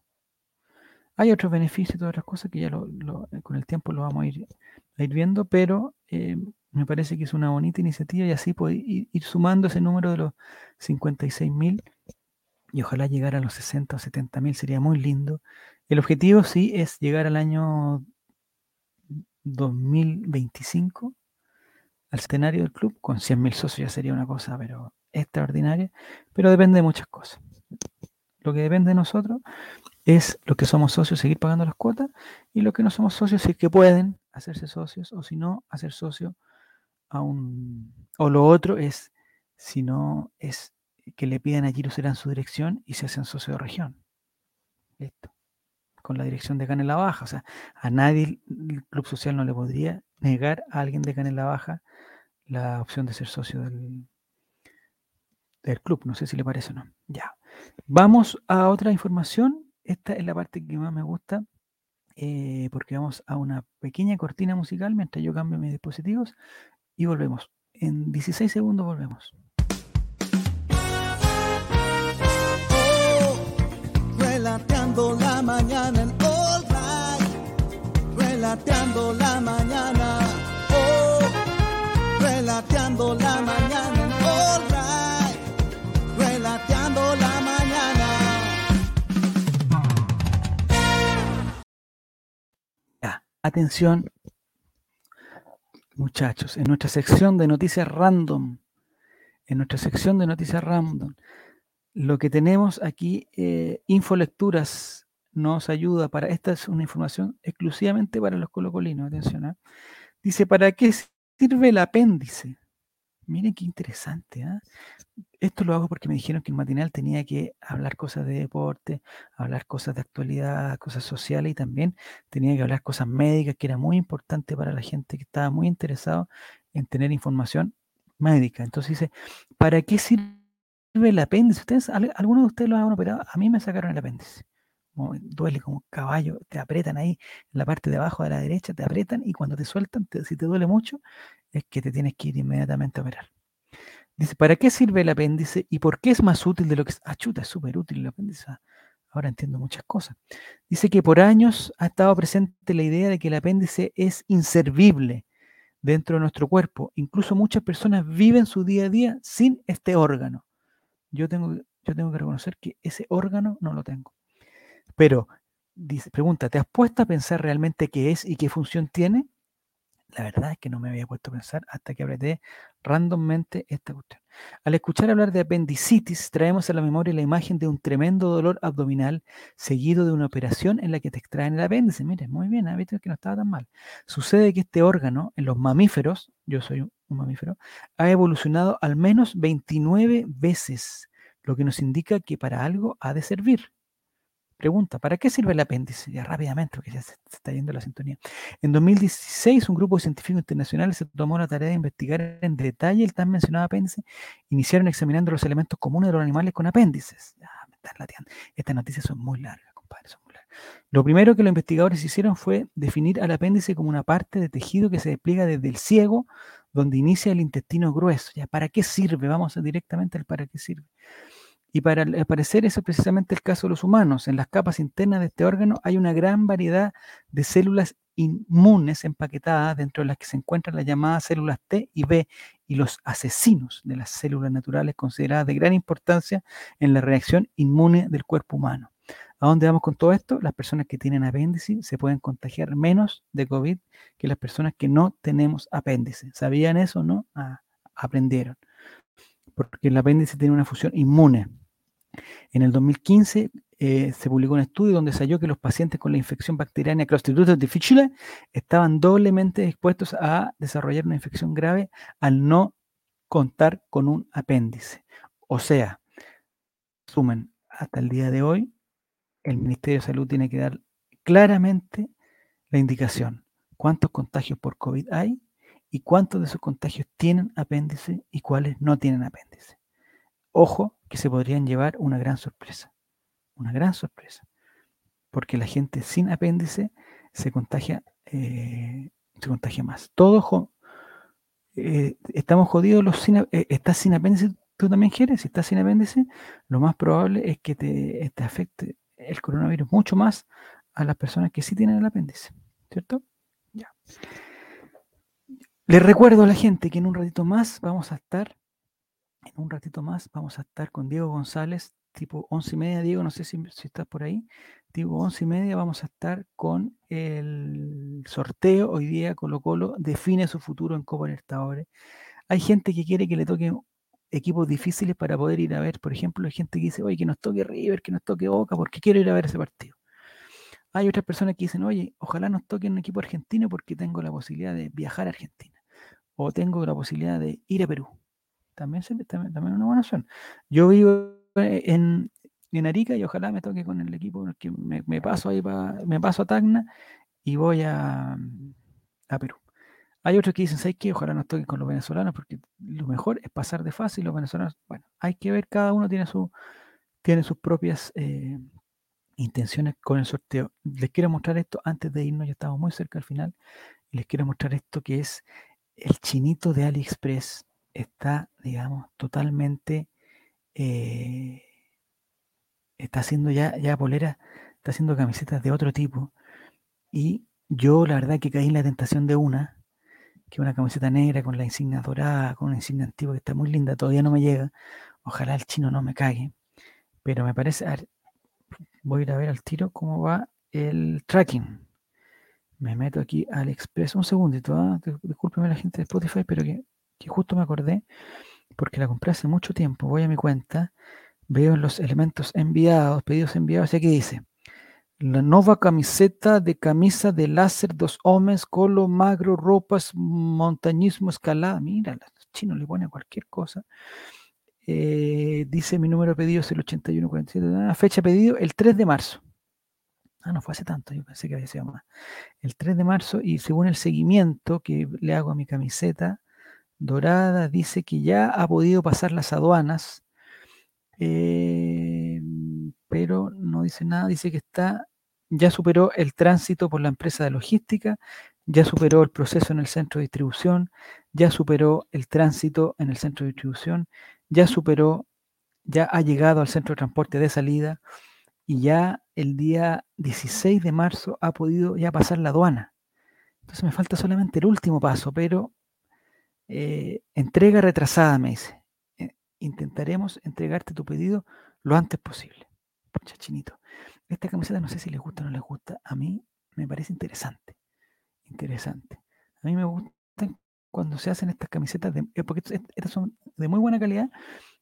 Hay otros beneficios y todas otras cosas que ya eh, con el tiempo lo vamos a ir, viendo, pero eh, me parece que es una bonita iniciativa y así puede ir, sumando ese número de los 56 mil y ojalá llegar a los 60 o 70 mil sería muy lindo. El objetivo sí es llegar al año 2025 al escenario del club con 100 mil socios ya sería una cosa pero extraordinaria, pero depende de muchas cosas. Lo que depende de nosotros es lo que somos socios seguir pagando las cuotas y lo que no somos socios si es que pueden hacerse socios o si no hacer socio a un o lo otro es si no es que le pidan a Giro serán su dirección y se hacen socio de región. Listo. Con la dirección de Canela Baja. O sea, a nadie el Club Social no le podría negar a alguien de Canela Baja la opción de ser socio del, del club. No sé si le parece o no. Ya. Vamos a otra información. Esta es la parte que más me gusta. eh, porque vamos a una pequeña cortina musical mientras yo cambio mis dispositivos y volvemos. En 16 segundos volvemos. Oh, relateando la mañana en All Right. Relateando la mañana. La mañana All Right. Relateando la mañana. Atención, muchachos, en nuestra sección de noticias random, en nuestra sección de noticias random, lo que tenemos aquí, eh, Infolecturas, nos ayuda para, esta es una información exclusivamente para los colocolinos, atención, ¿ah? dice, ¿para qué sirve el apéndice? Miren qué interesante, ¿ah? Esto lo hago porque me dijeron que el matinal tenía que hablar cosas de deporte, hablar cosas de actualidad, cosas sociales y también tenía que hablar cosas médicas, que era muy importante para la gente que estaba muy interesado en tener información médica. Entonces dice, ¿para qué sirve el apéndice? ¿Ustedes, al- ¿Algunos de ustedes lo han operado? A mí me sacaron el apéndice. Duele como caballo, te apretan ahí en la parte de abajo de la derecha, te apretan y cuando te sueltan, te- si te duele mucho, es que te tienes que ir inmediatamente a operar. Dice, ¿para qué sirve el apéndice y por qué es más útil de lo que es? Ah, chuta, es súper útil el apéndice. ah, Ahora entiendo muchas cosas. Dice que por años ha estado presente la idea de que el apéndice es inservible dentro de nuestro cuerpo. Incluso muchas personas viven su día a día sin este órgano. Yo tengo, yo tengo que reconocer que ese órgano no lo tengo. Pero, dice, pregunta, ¿te has puesto a pensar realmente qué es y qué función tiene? La verdad es que no me había puesto a pensar hasta que apreté randommente esta cuestión. Al escuchar hablar de apendicitis, traemos a la memoria la imagen de un tremendo dolor abdominal seguido de una operación en la que te extraen el apéndice. Mire, muy bien, ha visto que no estaba tan mal. Sucede que este órgano en los mamíferos, yo soy un mamífero, ha evolucionado al menos 29 veces, lo que nos indica que para algo ha de servir. Pregunta, ¿para qué sirve el apéndice? Ya rápidamente, porque ya se, está yendo la sintonía. En 2016, un grupo de científicos internacionales se tomó la tarea de investigar en detalle el tan mencionado apéndice. Iniciaron examinando los elementos comunes de los animales con apéndices. Ya, me están lateando. Estas noticias son muy largas, compadre, son muy largas. Lo primero que los investigadores hicieron fue definir al apéndice como una parte de tejido que se despliega desde el ciego, donde inicia el intestino grueso. Ya, ¿para qué sirve? Vamos directamente al para qué sirve. Y para al parecer eso es precisamente el caso de los humanos. En las capas internas de este órgano hay una gran variedad de células inmunes empaquetadas, dentro de las que se encuentran las llamadas células T y B y los asesinos de las células naturales consideradas de gran importancia en la reacción inmune del cuerpo humano. ¿A dónde vamos con todo esto? Las personas que tienen apéndice se pueden contagiar menos de COVID que las personas que no tenemos apéndice. ¿Sabían eso? ¿No? Ah, aprendieron. Porque el apéndice tiene una función inmune. En el 2015 eh, se publicó un estudio donde se halló que los pacientes con la infección bacteriana Clostridium difficile estaban doblemente expuestos a desarrollar una infección grave al no contar con un apéndice. O sea, resumen, hasta el día de hoy, el Ministerio de Salud tiene que dar claramente la indicación cuántos contagios por COVID hay y cuántos de esos contagios tienen apéndice y cuáles no tienen apéndice. Ojo que se podrían llevar una gran sorpresa, una gran sorpresa, porque la gente sin apéndice se contagia, eh, se contagia más. Todos eh, estamos jodidos los sin, eh, estás sin apéndice, tú también quieres, si estás sin apéndice, lo más probable es que te, te afecte el coronavirus mucho más a las personas que sí tienen el apéndice, ¿cierto? Ya. Les recuerdo a la gente que en un ratito más vamos a estar, en un ratito más vamos a estar con Diego González, tipo once y media, Diego, no sé si, si estás por ahí, tipo once y media vamos a estar con el sorteo, hoy día Colo Colo define su futuro en Copa Libertadores. Hay gente que quiere que le toquen equipos difíciles para poder ir a ver, por ejemplo, hay gente que dice, oye, que nos toque River, que nos toque Boca, porque quiero ir a ver ese partido. Hay otras personas que dicen, oye, ojalá nos toque un equipo argentino porque tengo la posibilidad de viajar a Argentina. O tengo la posibilidad de ir a Perú. También, se- también, también una buena opción. Yo vivo eh, en, en Arica y ojalá me toque con el equipo que me, paso ahí pa- me paso a Tacna y voy a, a Perú. Hay otros que dicen, ¿sabes qué? Ojalá nos toquen con los venezolanos porque lo mejor es pasar de y los venezolanos, bueno, hay que ver, cada uno tiene su tiene sus propias eh, intenciones con el sorteo. Les quiero mostrar esto antes de irnos, ya estamos muy cerca al final. Les quiero mostrar esto que es el chinito de AliExpress. Está, digamos, totalmente. eh, está haciendo ya, ya polera, está haciendo camisetas de otro tipo. Y yo, la verdad, que caí en la tentación de una, que es una camiseta negra con la insignia dorada, con una insignia antigua que está muy linda, todavía no me llega. Ojalá el chino no me cague. Pero me parece, voy a ir a ver al tiro cómo va el tracking. Me meto aquí al Express. Un segundito, ¿ah? Dis- discúlpeme la gente de Spotify, pero que, justo me acordé porque la compré hace mucho tiempo. Voy a mi cuenta, veo los elementos enviados, pedidos enviados, y aquí dice. La nueva camiseta de camisa de láser dos hombres, colo, magro, ropas, montañismo, escalada. Mira, los chinos le ponen cualquier cosa. Eh, dice mi número de pedido es el 8147. ah, Fecha de pedido el 3 de marzo. Ah, no fue hace tanto, yo pensé que había sido más. El 3 de marzo y según el seguimiento que le hago a mi camiseta dorada, dice que ya ha podido pasar las aduanas, eh, pero no dice nada, dice que está, ya superó el tránsito por la empresa de logística, ya superó el proceso en el centro de distribución, ya superó el tránsito en el centro de distribución, ya superó, ya ha llegado al centro de transporte de salida y ya el día 16 de marzo ha podido ya pasar la aduana. Entonces me falta solamente el último paso, pero eh, entrega retrasada, me dice. Eh, intentaremos entregarte tu pedido lo antes posible. Pucha, chinito. Esta camiseta no sé si les gusta o no les gusta. A mí me parece interesante. Interesante. A mí me gustan cuando se hacen estas camisetas, de, eh, porque est- estas son de muy buena calidad,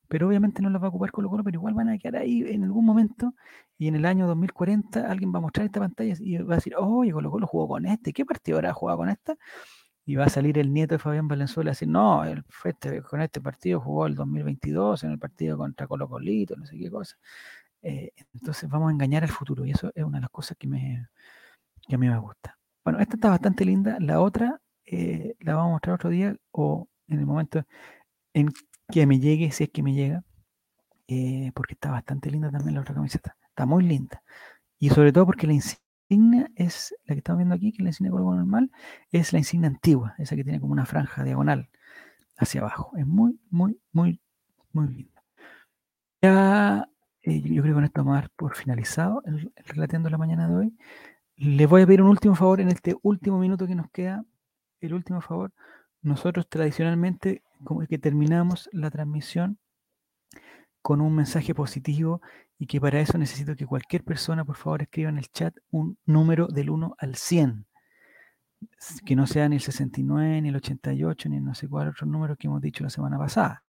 pero obviamente no las va a ocupar Colo Colo, pero igual van a quedar ahí en algún momento y en el año 2040 alguien va a mostrar esta pantalla y va a decir, oye, Colo Colo jugó con este, ¿qué partido habrá jugado con esta? Y va a salir el nieto de Fabián Valenzuela a decir, no, fue este- con este partido jugó el 2022 en el partido contra Colo Colito, no sé qué cosa. Eh, entonces vamos a engañar al futuro y eso es una de las cosas que, me, que a mí me gusta. Bueno, esta está bastante linda, la otra eh, la vamos a mostrar otro día o en el momento en que me llegue, si es que me llega, eh, porque está bastante linda también la otra camiseta, está muy linda. Y sobre todo porque la insignia es, la que estamos viendo aquí, que es la insignia Colo Colo normal, es la insignia antigua, esa que tiene como una franja diagonal hacia abajo. Es muy, muy, muy, muy linda. Ya, eh, yo creo que con esto vamos a dar por finalizado el, el Relateando la mañana de hoy. Les voy a pedir un último favor en este último minuto que nos queda. El último favor. Nosotros tradicionalmente, como que terminamos la transmisión con un mensaje positivo y que para eso necesito que cualquier persona, por favor, escriba en el chat un número del 1 al 100. S- Que no sea ni el 69, ni el 88, ni no sé cuál otro número que hemos dicho la semana pasada.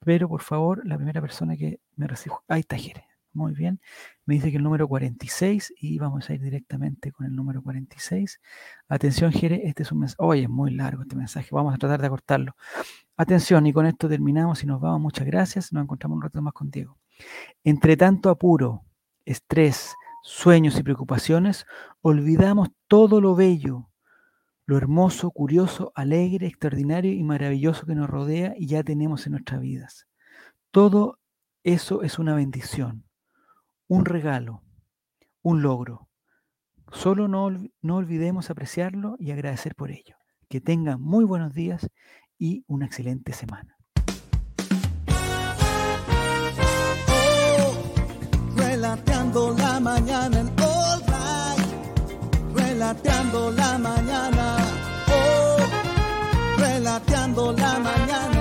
Pero por favor, la primera persona que me recibe, ahí está Jere. Muy bien. Me dice que el número 46 y vamos a ir directamente con el número 46. Atención, Jere, este es un mensaje. Oye, es muy largo este mensaje. Vamos a tratar de acortarlo. Atención, y con esto terminamos y nos vamos. Muchas gracias. Nos encontramos un rato más con Diego. Entre tanto apuro, estrés, sueños y preocupaciones, olvidamos todo lo bello, lo hermoso, curioso, alegre, extraordinario y maravilloso que nos rodea y ya tenemos en nuestras vidas. Todo eso es una bendición, un regalo, un logro. Solo no, no olvidemos apreciarlo y agradecer por ello. Que tengan muy buenos días y una excelente semana. Oh, relateando la mañana en. Relateando la mañana. Oh, relateando la mañana.